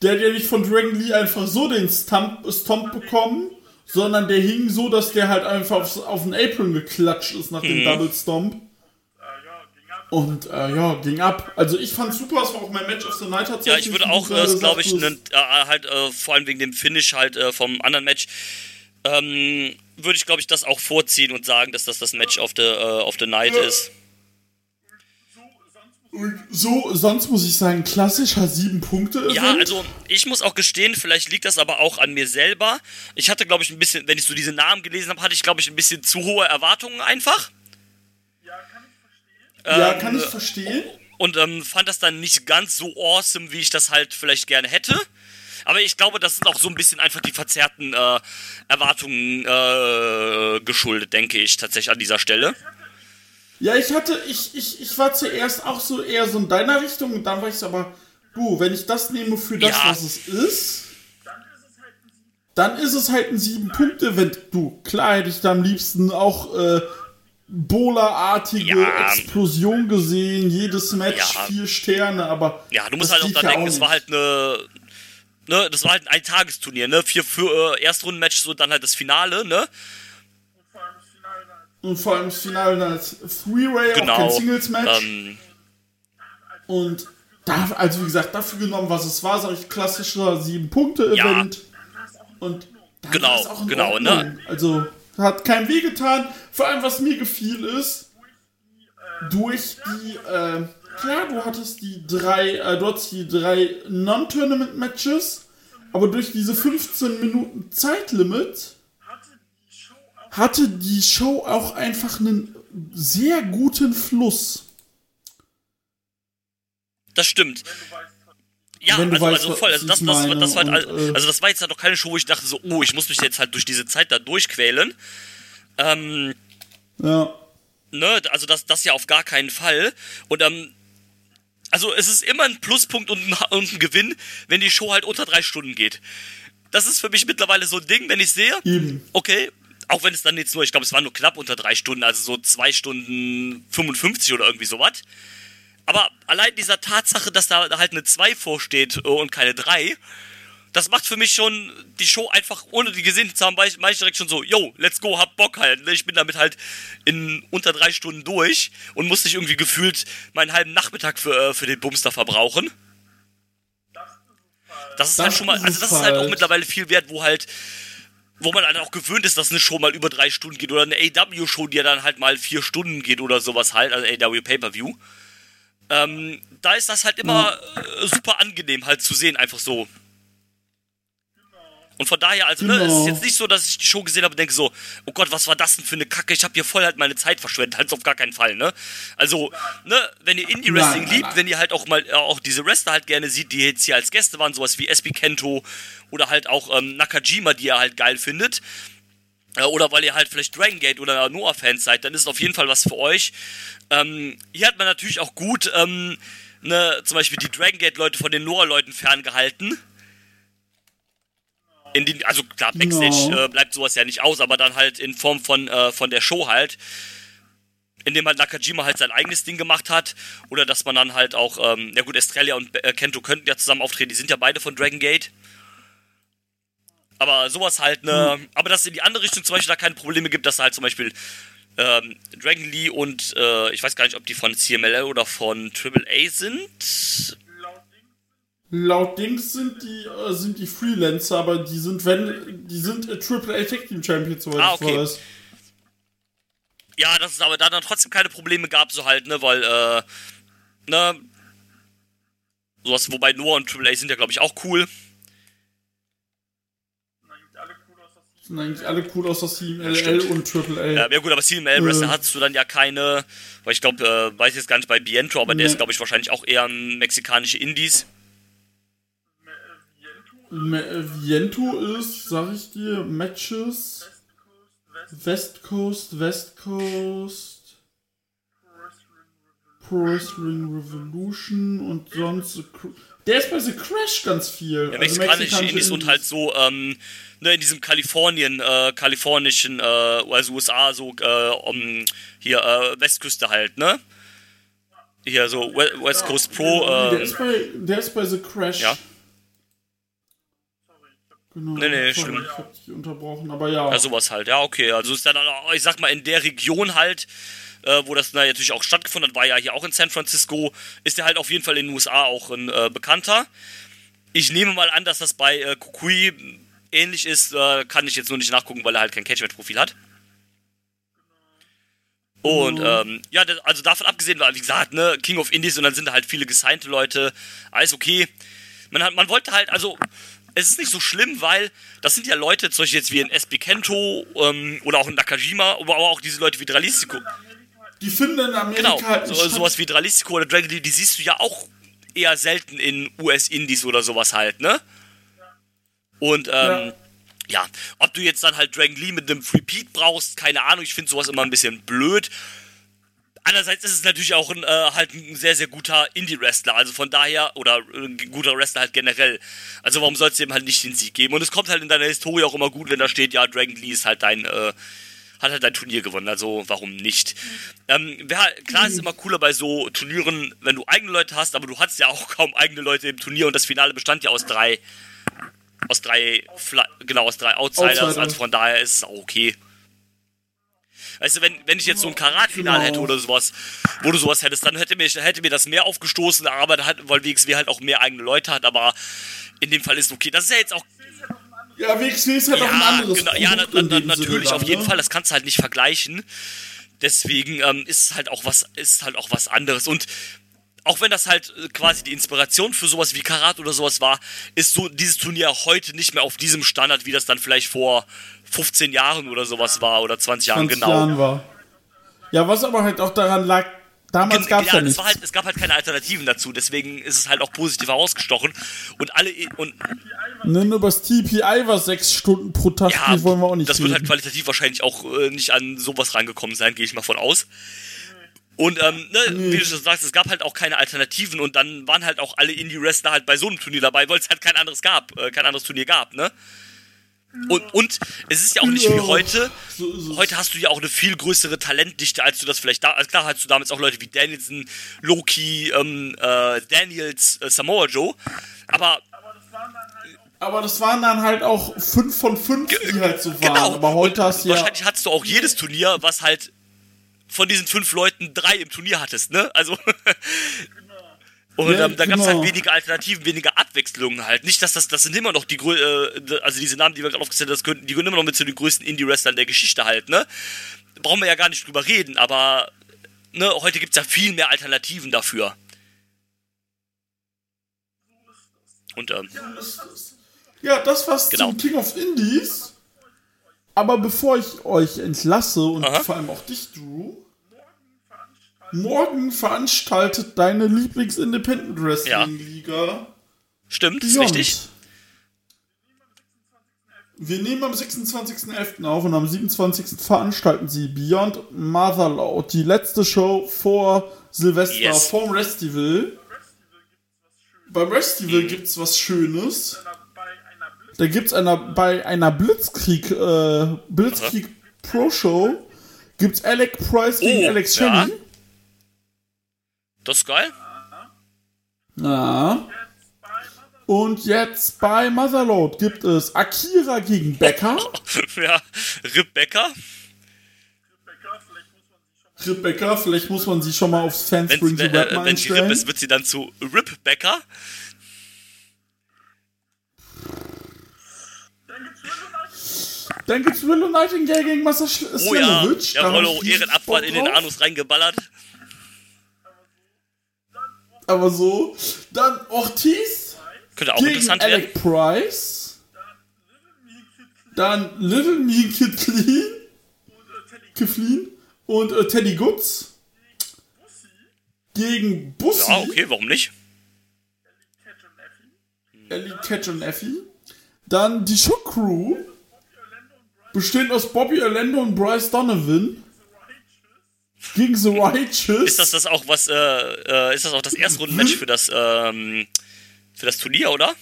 Der hat ja nicht von Dragon Lee einfach so den Stomp, Stomp bekommen, sondern der hing so, dass der halt einfach aufs, auf den Apron geklatscht ist nach Mhm. dem Double Stomp. Und äh, ja, ging ab. Also ich fand super, es war auch mein Match of the Night Ja, tatsächlich. ich würde auch, äh, glaube ich, nen- äh, halt äh, vor allem wegen dem Finish halt äh, vom anderen Match, ähm, würde ich, glaube ich, das auch vorziehen und sagen, dass das das Match of the, äh, of the Night ist. Und so, sonst muss ich sagen, klassischer sieben Punkte. Ja, also ich muss auch gestehen, vielleicht liegt das aber auch an mir selber. Ich hatte, glaube ich, ein bisschen, wenn ich so diese Namen gelesen habe, hatte ich, glaube ich, ein bisschen zu hohe Erwartungen einfach. Ja, ähm, kann ich verstehen. Und ähm, fand das dann nicht ganz so awesome, wie ich das halt vielleicht gerne hätte. Aber ich glaube, das sind auch so ein bisschen einfach die verzerrten äh, Erwartungen äh, geschuldet, denke ich, tatsächlich an dieser Stelle. Ja, ich hatte, ich, ich, ich war zuerst auch so eher so in deiner Richtung und dann war ich so, aber du, wenn ich das nehme für das, Ja. was es ist, dann ist es halt ein sieben Punkte wenn Du, klar hätte ich da am liebsten auch äh, Bola-artige Ja. Explosion gesehen, jedes Match Ja. vier Sterne, aber Ja, du musst halt auch da ja denken, es war halt eine. Ne, das war halt ein Eintagesturnier, ne? Vier für äh, Erstrundenmatches und dann halt das Finale, ne? Und vor allem das Finale als Three-Way, auch kein Genau. Singles-Match. Ähm, Und da, also wie gesagt, dafür genommen, was es war, sag ich, klassischer Sieben-Punkte-Event. Und dann Genau, genau, Ordnung. ne? Also hat kein Weh getan. Vor allem, was mir gefiel, ist, durch die, äh, klar, du hattest die drei, äh, du hattest die drei Non-Tournament-Matches, aber durch diese 15 Minuten Zeitlimit hatte die Show auch einfach einen sehr guten Fluss. das stimmt. Ja, also, weißt, also voll. Also das, das, meine das war halt, und, äh, also das war jetzt halt noch keine Show, wo ich dachte so, oh, ich muss mich jetzt halt durch diese Zeit da durchquälen. Ähm, Ja. ne, also das, das ja auf gar keinen Fall. Und ähm, also es ist immer ein Pluspunkt und ein, und ein Gewinn, wenn die Show halt unter drei Stunden geht. das ist für mich mittlerweile so ein Ding, wenn ich sehe, Eben. okay, auch wenn es dann jetzt nur, ich glaube, es waren nur knapp unter drei Stunden, also so zwei Stunden 55 oder irgendwie sowas. Aber allein dieser Tatsache, dass da halt eine 2 vorsteht äh, und keine 3, das macht für mich schon die Show einfach, ohne die gesehen zu haben, war ich, war ich direkt schon so, yo, let's go, hab Bock halt. Ich bin damit halt in unter drei Stunden durch und musste nicht irgendwie gefühlt meinen halben Nachmittag für, äh, für den Bumster verbrauchen. Das ist Das halt schon mal, also das ist halt auch mittlerweile viel wert, wo halt, wo man halt auch gewöhnt ist, dass eine Show mal über drei Stunden geht oder eine AW-Show, die ja dann halt mal vier Stunden geht oder sowas halt, also AW Pay-Per-View. Ähm, da ist das halt immer äh, super angenehm halt zu sehen, einfach so. Und von daher, also, ne, es ist Genau. jetzt nicht so, dass ich die Show gesehen habe und denke so, oh Gott, was war das denn für eine Kacke? Ich habe hier voll halt meine Zeit verschwendet. [laughs] Halt auf gar keinen Fall, ne? Also, ne, wenn ihr Indie-Wrestling liebt, nein. wenn ihr halt auch mal äh, auch diese Wrestler halt gerne sieht, die jetzt hier als Gäste waren, sowas wie SB Kento oder halt auch ähm, Nakajima, die ihr halt geil findet, oder weil ihr halt vielleicht Dragon Gate oder Noah-Fans seid, dann ist es auf jeden Fall was für euch. Ähm, hier hat man natürlich auch gut, ähm, ne, zum Beispiel die Dragon Gate-Leute von den Noah-Leuten ferngehalten. In den, also klar, Backstage äh, bleibt sowas ja nicht aus, aber dann halt in Form von, äh, von der Show halt. Indem halt Nakajima halt sein eigenes Ding gemacht hat. Oder dass man dann halt auch, ähm, ja gut, Estrella und äh, Kento könnten ja zusammen auftreten, die sind ja beide von Dragon Gate. Aber sowas halt, ne, aber dass es in die andere Richtung zum Beispiel da keine Probleme gibt, dass da halt zum Beispiel ähm, Dragon Lee und äh, ich weiß gar nicht, ob die von CMLL oder von AAA sind. Laut Dings sind die, äh, sind die Freelancer, aber die sind, wenn, die sind äh, AAA Tag Team Champions, soweit Ah, ich okay. weiß. Ja, dass es aber da dann trotzdem keine Probleme gab, so halt, ne, weil, äh, ne, sowas, wobei Noah und AAA sind ja, glaube ich, auch cool. Sind eigentlich alle cool aus das Team LL stimmt. und AAA. Ja, ja gut, aber CML Wrestler Äh. hattest du dann ja keine, weil ich glaube, äh, weiß jetzt gar nicht bei Biento, aber der Nee. ist, glaube ich, wahrscheinlich auch eher ein mexikanische Indies. Me- äh, Viento ist, sag ich dir, Matches. West Coast, West Coast. Pro Wrestling Revolution und sonst. Der ist bei The Crash ganz viel. Ja, Also mexikanische Indies und halt so, ähm, ne, in diesem Kalifornien, äh, kalifornischen, äh, also USA, so, äh, um, hier, äh, Westküste halt, ne? Hier, so, We West Coast Pro, der, ist bei, der ist bei The Crash. Ja. Genau. Nee, nee, sorry, schlimm. Ich hab dich unterbrochen, aber ja. ja, sowas halt, ja, okay. Also ist dann, auch, ich sag mal, in der Region halt, äh, wo das na, natürlich auch stattgefunden hat, war ja hier auch in San Francisco, ist der halt auf jeden Fall in den USA auch ein äh, bekannter. Ich nehme mal an, dass das bei äh, Kukui ähnlich ist, äh, kann ich jetzt nur nicht nachgucken, weil er halt kein Catchment-Profil hat. Und ähm, ja, das, also davon abgesehen, war, wie gesagt, ne, King of Indies und dann sind da halt viele gesignte Leute, alles okay. Man, hat, man wollte halt, also es ist nicht so schlimm, weil das sind ja Leute, zum Beispiel jetzt wie in SB Kento ähm, oder auch in Nakajima, aber auch diese Leute wie Dralistico. Die finden in Amerika Genau, halt so, sowas wie Dralistico oder Dragon Lee, die siehst du ja auch eher selten in US-Indies oder sowas halt, ne? Und, ähm, Ja. ja. ob du jetzt dann halt Dragon Lee mit einem Repeat brauchst, keine Ahnung, ich finde sowas immer ein bisschen blöd. Andererseits ist es natürlich auch ein, äh, halt ein sehr, sehr guter Indie-Wrestler, also von daher, oder ein guter Wrestler halt generell. Also warum sollst du ihm halt nicht den Sieg geben? Und es kommt halt in deiner Historie auch immer gut, wenn da steht, ja, Dragon Lee ist halt dein, äh, hat halt dein Turnier gewonnen, also warum nicht? Ähm, wär, klar ist es immer cooler bei so Turnieren, wenn du eigene Leute hast, aber du hattest ja auch kaum eigene Leute im Turnier und das Finale bestand ja aus drei, aus drei, Fla genau, aus drei Outsiders, Outsiders. also von daher ist es auch okay. Weißt du, wenn, wenn ich jetzt so ein Karat-Finale Genau. hätte oder sowas, wo du sowas hättest, dann hätte mir, hätte mir das mehr aufgestoßen, aber hat, weil WXW halt auch mehr eigene Leute hat, aber in dem Fall ist okay. Das ist ja jetzt auch Ja, WXW ist halt auch ein ja, anderes genau, ja, na, na, natürlich, auf jeden ne? Fall, das kannst du halt nicht vergleichen. Deswegen ähm, ist es halt auch was, ist halt auch was anderes. Und auch wenn das halt äh, quasi die Inspiration für sowas wie Karat oder sowas war, ist so dieses Turnier heute nicht mehr auf diesem Standard, wie das dann vielleicht vor 15 Jahren oder sowas war oder 20 Jahren 20 genau. Jahren war. Ja, was aber halt auch daran lag, damals gab es ja, ja, nichts. halt, es gab halt keine Alternativen dazu, deswegen ist es halt auch positiv herausgestochen. Und alle und Ne, nur übers TPI war sechs Stunden pro Tag, ja, die wollen wir auch nicht das wird halt reden. qualitativ wahrscheinlich auch äh, nicht an sowas rangekommen sein, gehe ich mal von aus. Und ähm, ne, wie du schon sagst, es gab halt auch keine Alternativen und dann waren halt auch alle Indie-Wrestler halt bei so einem Turnier dabei, weil es halt kein anderes gab, äh, kein anderes Turnier gab, ne? Und, und es ist ja auch nicht wie heute. so. Heute hast du ja auch eine viel größere Talentdichte, als du das vielleicht da. Also klar hattest du damals auch Leute wie Danielson, Loki, ähm, äh, Daniels, äh, Samoa Joe. Aber Aber das waren dann halt auch fünf von fünf, die halt so waren. genau. Aber heute und hast du ja. wahrscheinlich hattest du auch jedes Turnier, was halt von diesen fünf Leuten drei im Turnier hattest, ne? Also. [laughs] Und Ja, ähm, da gab es genau. halt weniger Alternativen, weniger Abwechslungen halt. Nicht, dass das, das sind immer noch die äh, also diese Namen, die wir gerade aufgezählt haben, das könnten, die gehören immer noch mit zu den größten Indie-Wrestlern der Geschichte halt, ne? Brauchen wir ja gar nicht drüber reden, aber ne, heute gibt's ja viel mehr Alternativen dafür. Und ähm, Ja, das war's Genau. zum King of Indies. Aber bevor ich euch entlasse und Aha. vor allem auch dich, Drew, morgen veranstaltet deine Lieblings-Independent Wrestling-Liga stimmt, ist richtig. Wir nehmen am 26.11. auf und am 27. veranstalten sie Beyond Motherload, die letzte Show vor Silvester, Yes. vorm Restival. Beim Restival Mhm. gibt's was Schönes. Da gibt's einer, bei einer Blitzkrieg, äh, Blitzkrieg Pro Show gibt's Alec Price gegen Oh, Alex ja. Shelley. Das ist geil. Ja. Und jetzt bei Motherload gibt es Akira gegen Becker. [laughs] ja, Rip Becker. Rebecca, vielleicht muss man sie schon mal aufs Fanspring Rap äh, mal wenn sie Rip einstellen. ist, wird sie dann zu Rip Becker. Dann gibt's Willow Nightingale gegen Master Sch Oh ja, ich oh, riesig Ehrenabfall in den. Anus reingeballert. Aber so. Dann Ortiz Könnte auch gegen interessant werden. Alec Price. Dann Little Me Kathleen. Kathleen. Und äh, Teddy Goods. Gegen Bussi. Ja, okay, warum nicht? Ellie Catch und Effie. Dann die Shook Crew. Bestehend aus Bobby Orlando und Bryce Donovan. Gegen The Righteous. Ist das das auch was, äh, äh, ist das auch das Erstrundenmatch für das, ähm, für das Turnier, oder?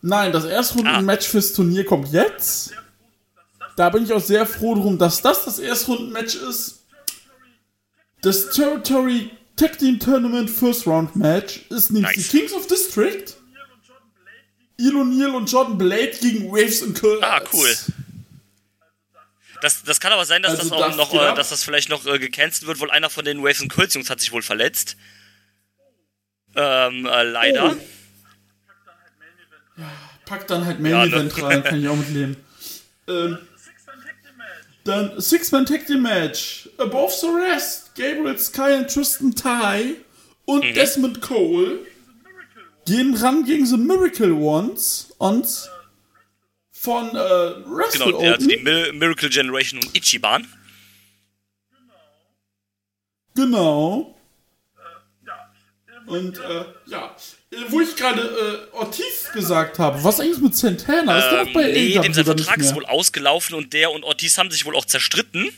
Nein, das Erstrunden-Match fürs Turnier kommt jetzt. Da bin ich auch sehr froh drum, dass das das Erstrunden-Match ist. Das Territory Tag Team Tournament First Round Match ist nämlich Nice. die Kings of District. Ilo Neal und Jordan Blade gegen Waves und Curls. Ah, cool. Das, das kann aber sein, dass Also das auch das noch, geht äh, dass das vielleicht noch äh, gecancelt wird, wohl einer von den Waves and Curls Jungs hat sich wohl verletzt. Ähm, äh, leider. Pack dann halt Main Ja, ne? Event rein, kann ich auch mitleben. [laughs] Ähm, dann Six-Man Tag Team Match. Above the Rest. Gabriel Sky und Tristan Ty und Mhm. Desmond Cole gehen ran gegen The Miracle Ones und von äh, Wrestle Genau, also Open. die Mir Miracle Generation und Ichiban. Genau. Und äh, ja, wo ich gerade äh, Ortiz gesagt habe, was eigentlich mit Santana? Ist der noch bei Ähm, nee, AEW dem sein Vertrag ist wohl ausgelaufen und der und Ortiz haben sich wohl auch zerstritten.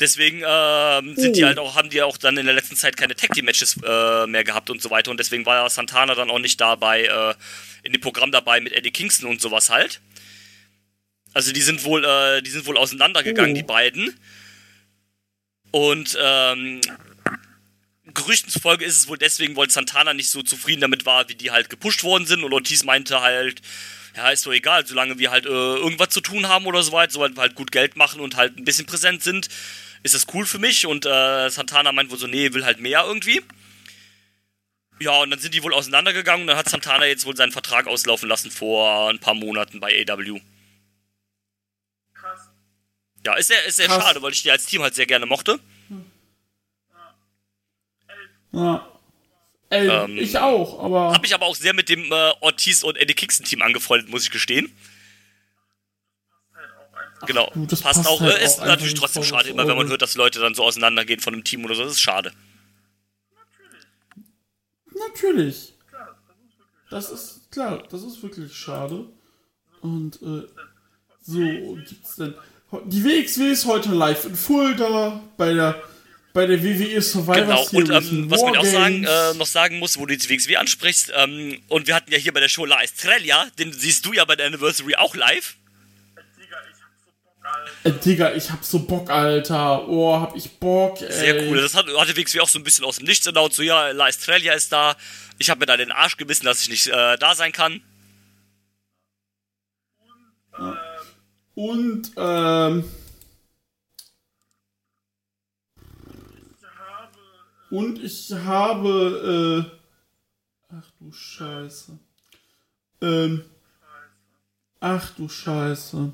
Deswegen ähm, sind die Oh. halt auch, haben die auch dann in der letzten Zeit keine Tag Team Matches äh, mehr gehabt und so weiter. Und deswegen war Santana dann auch nicht dabei äh, in dem Programm dabei mit Eddie Kingston und sowas halt. Also die sind wohl, äh, die sind wohl auseinandergegangen, Oh. die beiden. Und ähm, Gerüchten zufolge ist es wohl deswegen, weil Santana nicht so zufrieden damit war, wie die halt gepusht worden sind. Und Ortiz meinte halt, ja, ist doch egal, solange wir halt äh, irgendwas zu tun haben oder so weit, sobald wir halt gut Geld machen und halt ein bisschen präsent sind, ist das cool für mich. Und äh, Santana meint wohl so, nee, will halt mehr irgendwie. Ja, und dann sind die wohl auseinandergegangen und dann hat Santana jetzt wohl seinen Vertrag auslaufen lassen vor ein paar Monaten bei AW. Ja, ist sehr, ist sehr Krass. schade, weil ich die als Team halt sehr gerne mochte. Ja. Ey, Ähm, ich auch, aber. Hab mich aber auch sehr mit dem äh, Ortiz und Eddie Kingston Team angefreundet, muss ich gestehen. Genau, du, das passt, passt auch. halt äh, ist auch natürlich trotzdem schade, immer wenn man hört, dass Leute dann so auseinandergehen von einem Team oder so. Das ist schade. Natürlich. Das ist klar, das ist wirklich schade. Und äh, so gibt's denn. Die WXW ist heute live in Fulda bei der, bei der WWE Survivor Genau, und Series. ähm, in was man auch sagen, äh, noch sagen muss, wo du die WXW ansprichst, ähm, und wir hatten ja hier bei der Show La Estrella, den siehst du ja bei der Anniversary auch live. Äh, Digga, ich hab so Bock, Alter. Oh, hab ich Bock, ey. Sehr cool. Das hat, hatte WXW auch so ein bisschen aus dem Nichts announced, so ja, La Estrella ist da. Ich habe mir da den Arsch gebissen, dass ich nicht äh, da sein kann. Und, ähm. Und ich habe, äh. Ach du Scheiße. Ähm. Ach du Scheiße.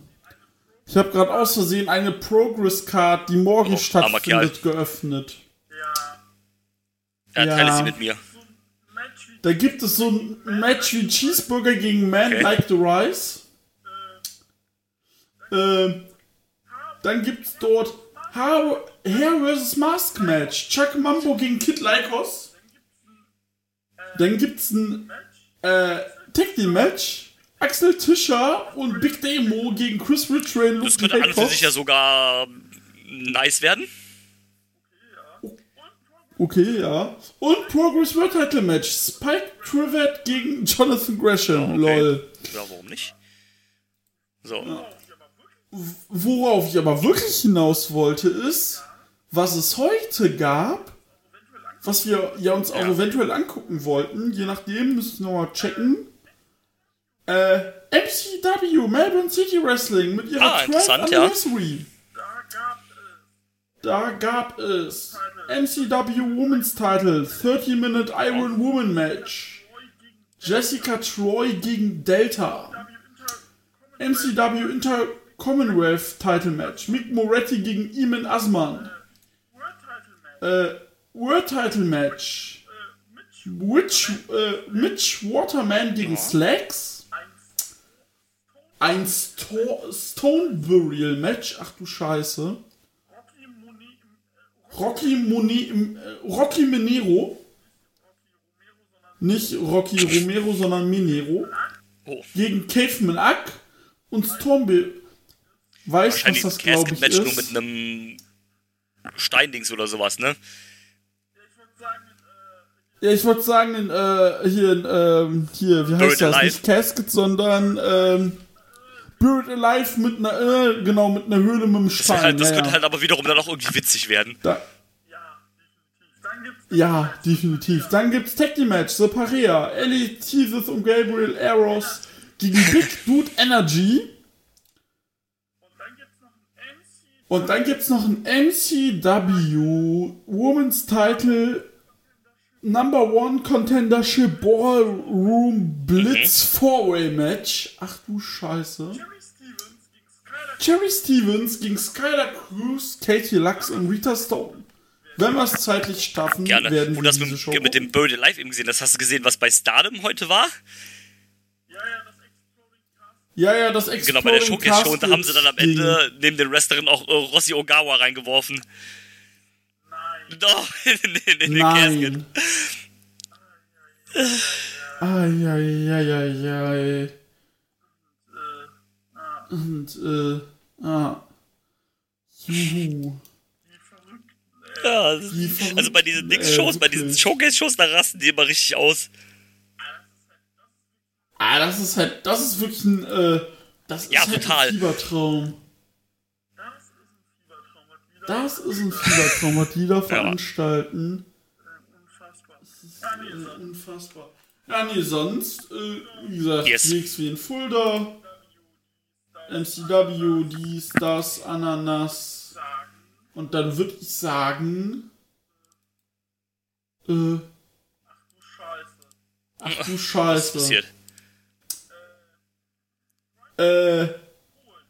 Ich habe gerade aus Versehen eine Progress Card, die morgen Oh, stattfindet, geöffnet. Er Ja. teilt sie mit mir. Da gibt es so ein Match wie Cheeseburger gegen Man Okay. Like the Rice. Ähm, dann gibt es dort Hair Hair vs. Mask Match. Chuck Mambo gegen Kid Lycos. Dann gibt es ein äh, Tag Team Match. Axel Tischer und Big Demo gegen Chris Ridgway und Das könnte an und für sich ja sogar nice werden. Okay, ja. Und Progress World Title Match. Spike Trivet gegen Jonathan Gresham. Okay. Lol. Ja, warum nicht? So. Worauf ich aber wirklich hinaus wollte, ist, was es heute gab, was wir ja uns auch eventuell angucken wollten, je nachdem, müssen wir nochmal checken. Äh, MCW, Melbourne City Wrestling, mit ihrer Ah, 12th interessant, ja. Anniversary. Da gab es MCW Women's Title, 30 Minute Iron Woman Match. Jessica Troy gegen Delta. MCW Inter Commonwealth Title Match. Mick Moretti gegen Eamon Asman. Äh, World Title Match. Mitch, äh, Mitch Waterman gegen Slacks. Ein Sto Stone Burial Match. Ach du Scheiße. Rocky Moni, äh, Rocky Minero. Nicht Rocky Romero, sondern Minero. Gegen Caveman Ack und Stormbill. Weiß, was das glaube ich Casket-Match nur mit ist. einem Steindings oder sowas, ne? Ja, ich würde sagen, in, äh, hier, in, ähm, hier, wie heißt Buried das? Alive. Nicht Casket, sondern, ähm, Buried Alive mit einer, äh, genau, mit einer Höhle mit einem Das, Stein. halt, das ja, könnte ja. halt aber wiederum dann auch irgendwie witzig werden. Da, ja, definitiv. Dann gibt's Tag Team Match, The Parea, Ellie Teases und Gabriel Eros gegen Big Dude Energy. Und dann gibt's noch ein MCW Women's Title Number One Contendership Ballroom Blitz Four-Way Match. Ach du Scheiße. Cherry Stevens gegen Skylar Cruz, Katie Lux und Rita Stone. Wenn wir es zeitlich schaffen, Gerne. werden Und wir das diese mit, Show mit dem Bird Live eben gesehen. Das hast du gesehen, was bei Stardom heute war? Ja, ja, das Genau, bei der Exploding Showcase-Show. Und da haben sie dann am Casket Ende neben den Wrestlerinnen auch äh, Rossi Ogawa reingeworfen. Doch, in, in, in den Casket. Nein. Eieieiei. Und, äh, ah. Juhu. Ja, also bei diesen äh, Dings-Shows, bei diesen. Showcase-Shows, da rasten die immer richtig aus. Ah, das ist halt, das ist wirklich ein, äh, das ist Ja, halt total. ein Fiebertraum. Das ist ein Fiebertraum, was die da [laughs] veranstalten. Äh, unfassbar. Ja, nee, sonst, äh, wie gesagt, Yes. WXW in Fulda, MCW, dies, das, Ananas. Und dann würde ich sagen, äh, ach du Was ist Scheiße. passiert? Äh,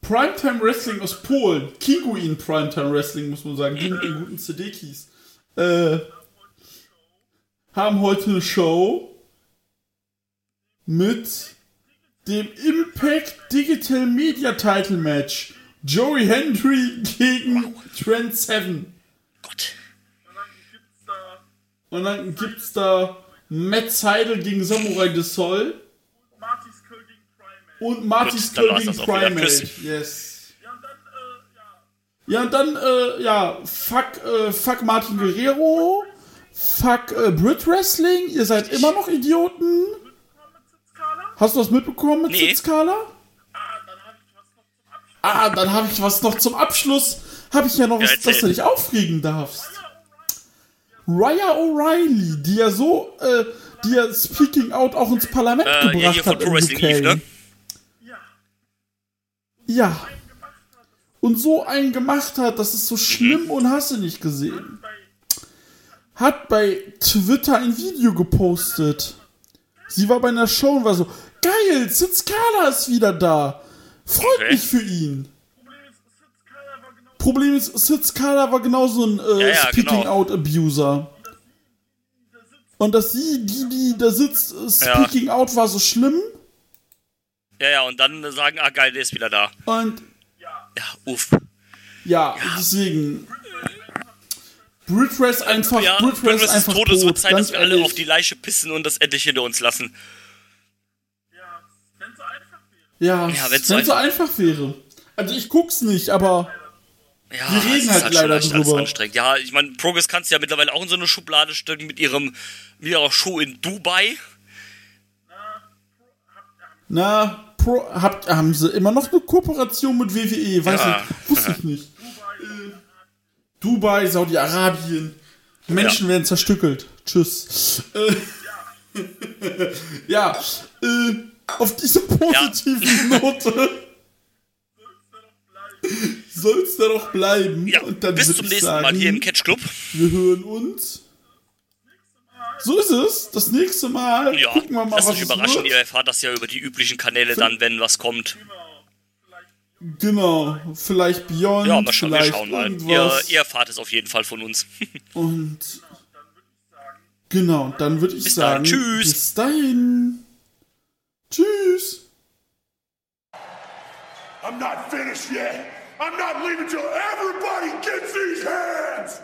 Primetime Wrestling aus Polen. Kinguin Primetime Wrestling, muss man sagen. Die mit den guten CD-Keys. Äh, haben heute eine Show mit dem Impact Digital Media Title Match. Joey Hendry gegen Trent Seven. Gott. Und dann gibt's da Matt Seidel gegen Samurai de Sol und Marty gegen wieder. Primate. Yes. Ja, und dann, äh, ja, fuck, äh, fuck Martin Guerrero, fuck äh, Brit Wrestling, ihr seid immer noch Idioten. Hast du das mitbekommen mit Nee. Sitzkala? Ah, dann habe ich was noch zum Abschluss. Habe ich ja noch Ja, was, dass du dich aufregen darfst. Raya O'Reilly, die ja so, äh, die ja Speaking Out auch ins Parlament Äh, ja, gebracht von hat in Pro Wrestling UK. Eve, ne? Ja. Und so einen gemacht hat, das ist so schlimm und hast du nicht gesehen. Hat bei Twitter ein Video gepostet. Sie war bei einer Show und war so, geil, Sitzkala ist wieder da. Freut mich für ihn. Problem ist, Sitzkala war genauso ein äh, Ja, ja, Speaking genau. Out Abuser. Und dass sie, die, die da sitzt, äh, Speaking Out war so schlimm. Ja, ja, und dann sagen, ah geil, der ist wieder da. Und Ja, uff. Ja, deswegen. Brit Race einfach, Ja, Brit Race ist einfach tot, es wird Zeit, dass wir alle auf die Leiche pissen und das endlich hinter uns lassen. Ja, Ja, wenn wenn's es so so einfach wäre. Also ich guck's nicht, aber Ja, Wir reden halt schon leider echt alles drüber. anstrengend. Ja, ich meine, Progress kannst du ja mittlerweile auch in so eine Schublade stecken mit ihrem mit ihrer Show in Dubai. na, Pro, habt, haben sie immer noch eine Kooperation mit WWE? Weiß Ja. ich, wusste ich nicht. Äh, Dubai, Saudi-Arabien. Menschen werden zerstückelt. Tschüss. Äh, [laughs] ja, äh, auf dieser positiven Note soll's da doch bleiben. Ja, bis zum nächsten sagen, Mal hier im Catch Club. Wir hören uns. So ist es. Das nächste Mal Ja, gucken wir mal, lasst was euch überraschen. wird. Ihr erfahrt das ja über die üblichen Kanäle dann, wenn was kommt. Genau, vielleicht Beyond, Ja, mal schauen, wir vielleicht schauen mal. Ihr, irgendwas. ihr erfahrt es auf jeden Fall von uns. [laughs] Und genau, dann würde ich Bis sagen, dann. Tschüss. bis dahin. Tschüss. I'm not finished yet. I'm not leaving till everybody gets these hands.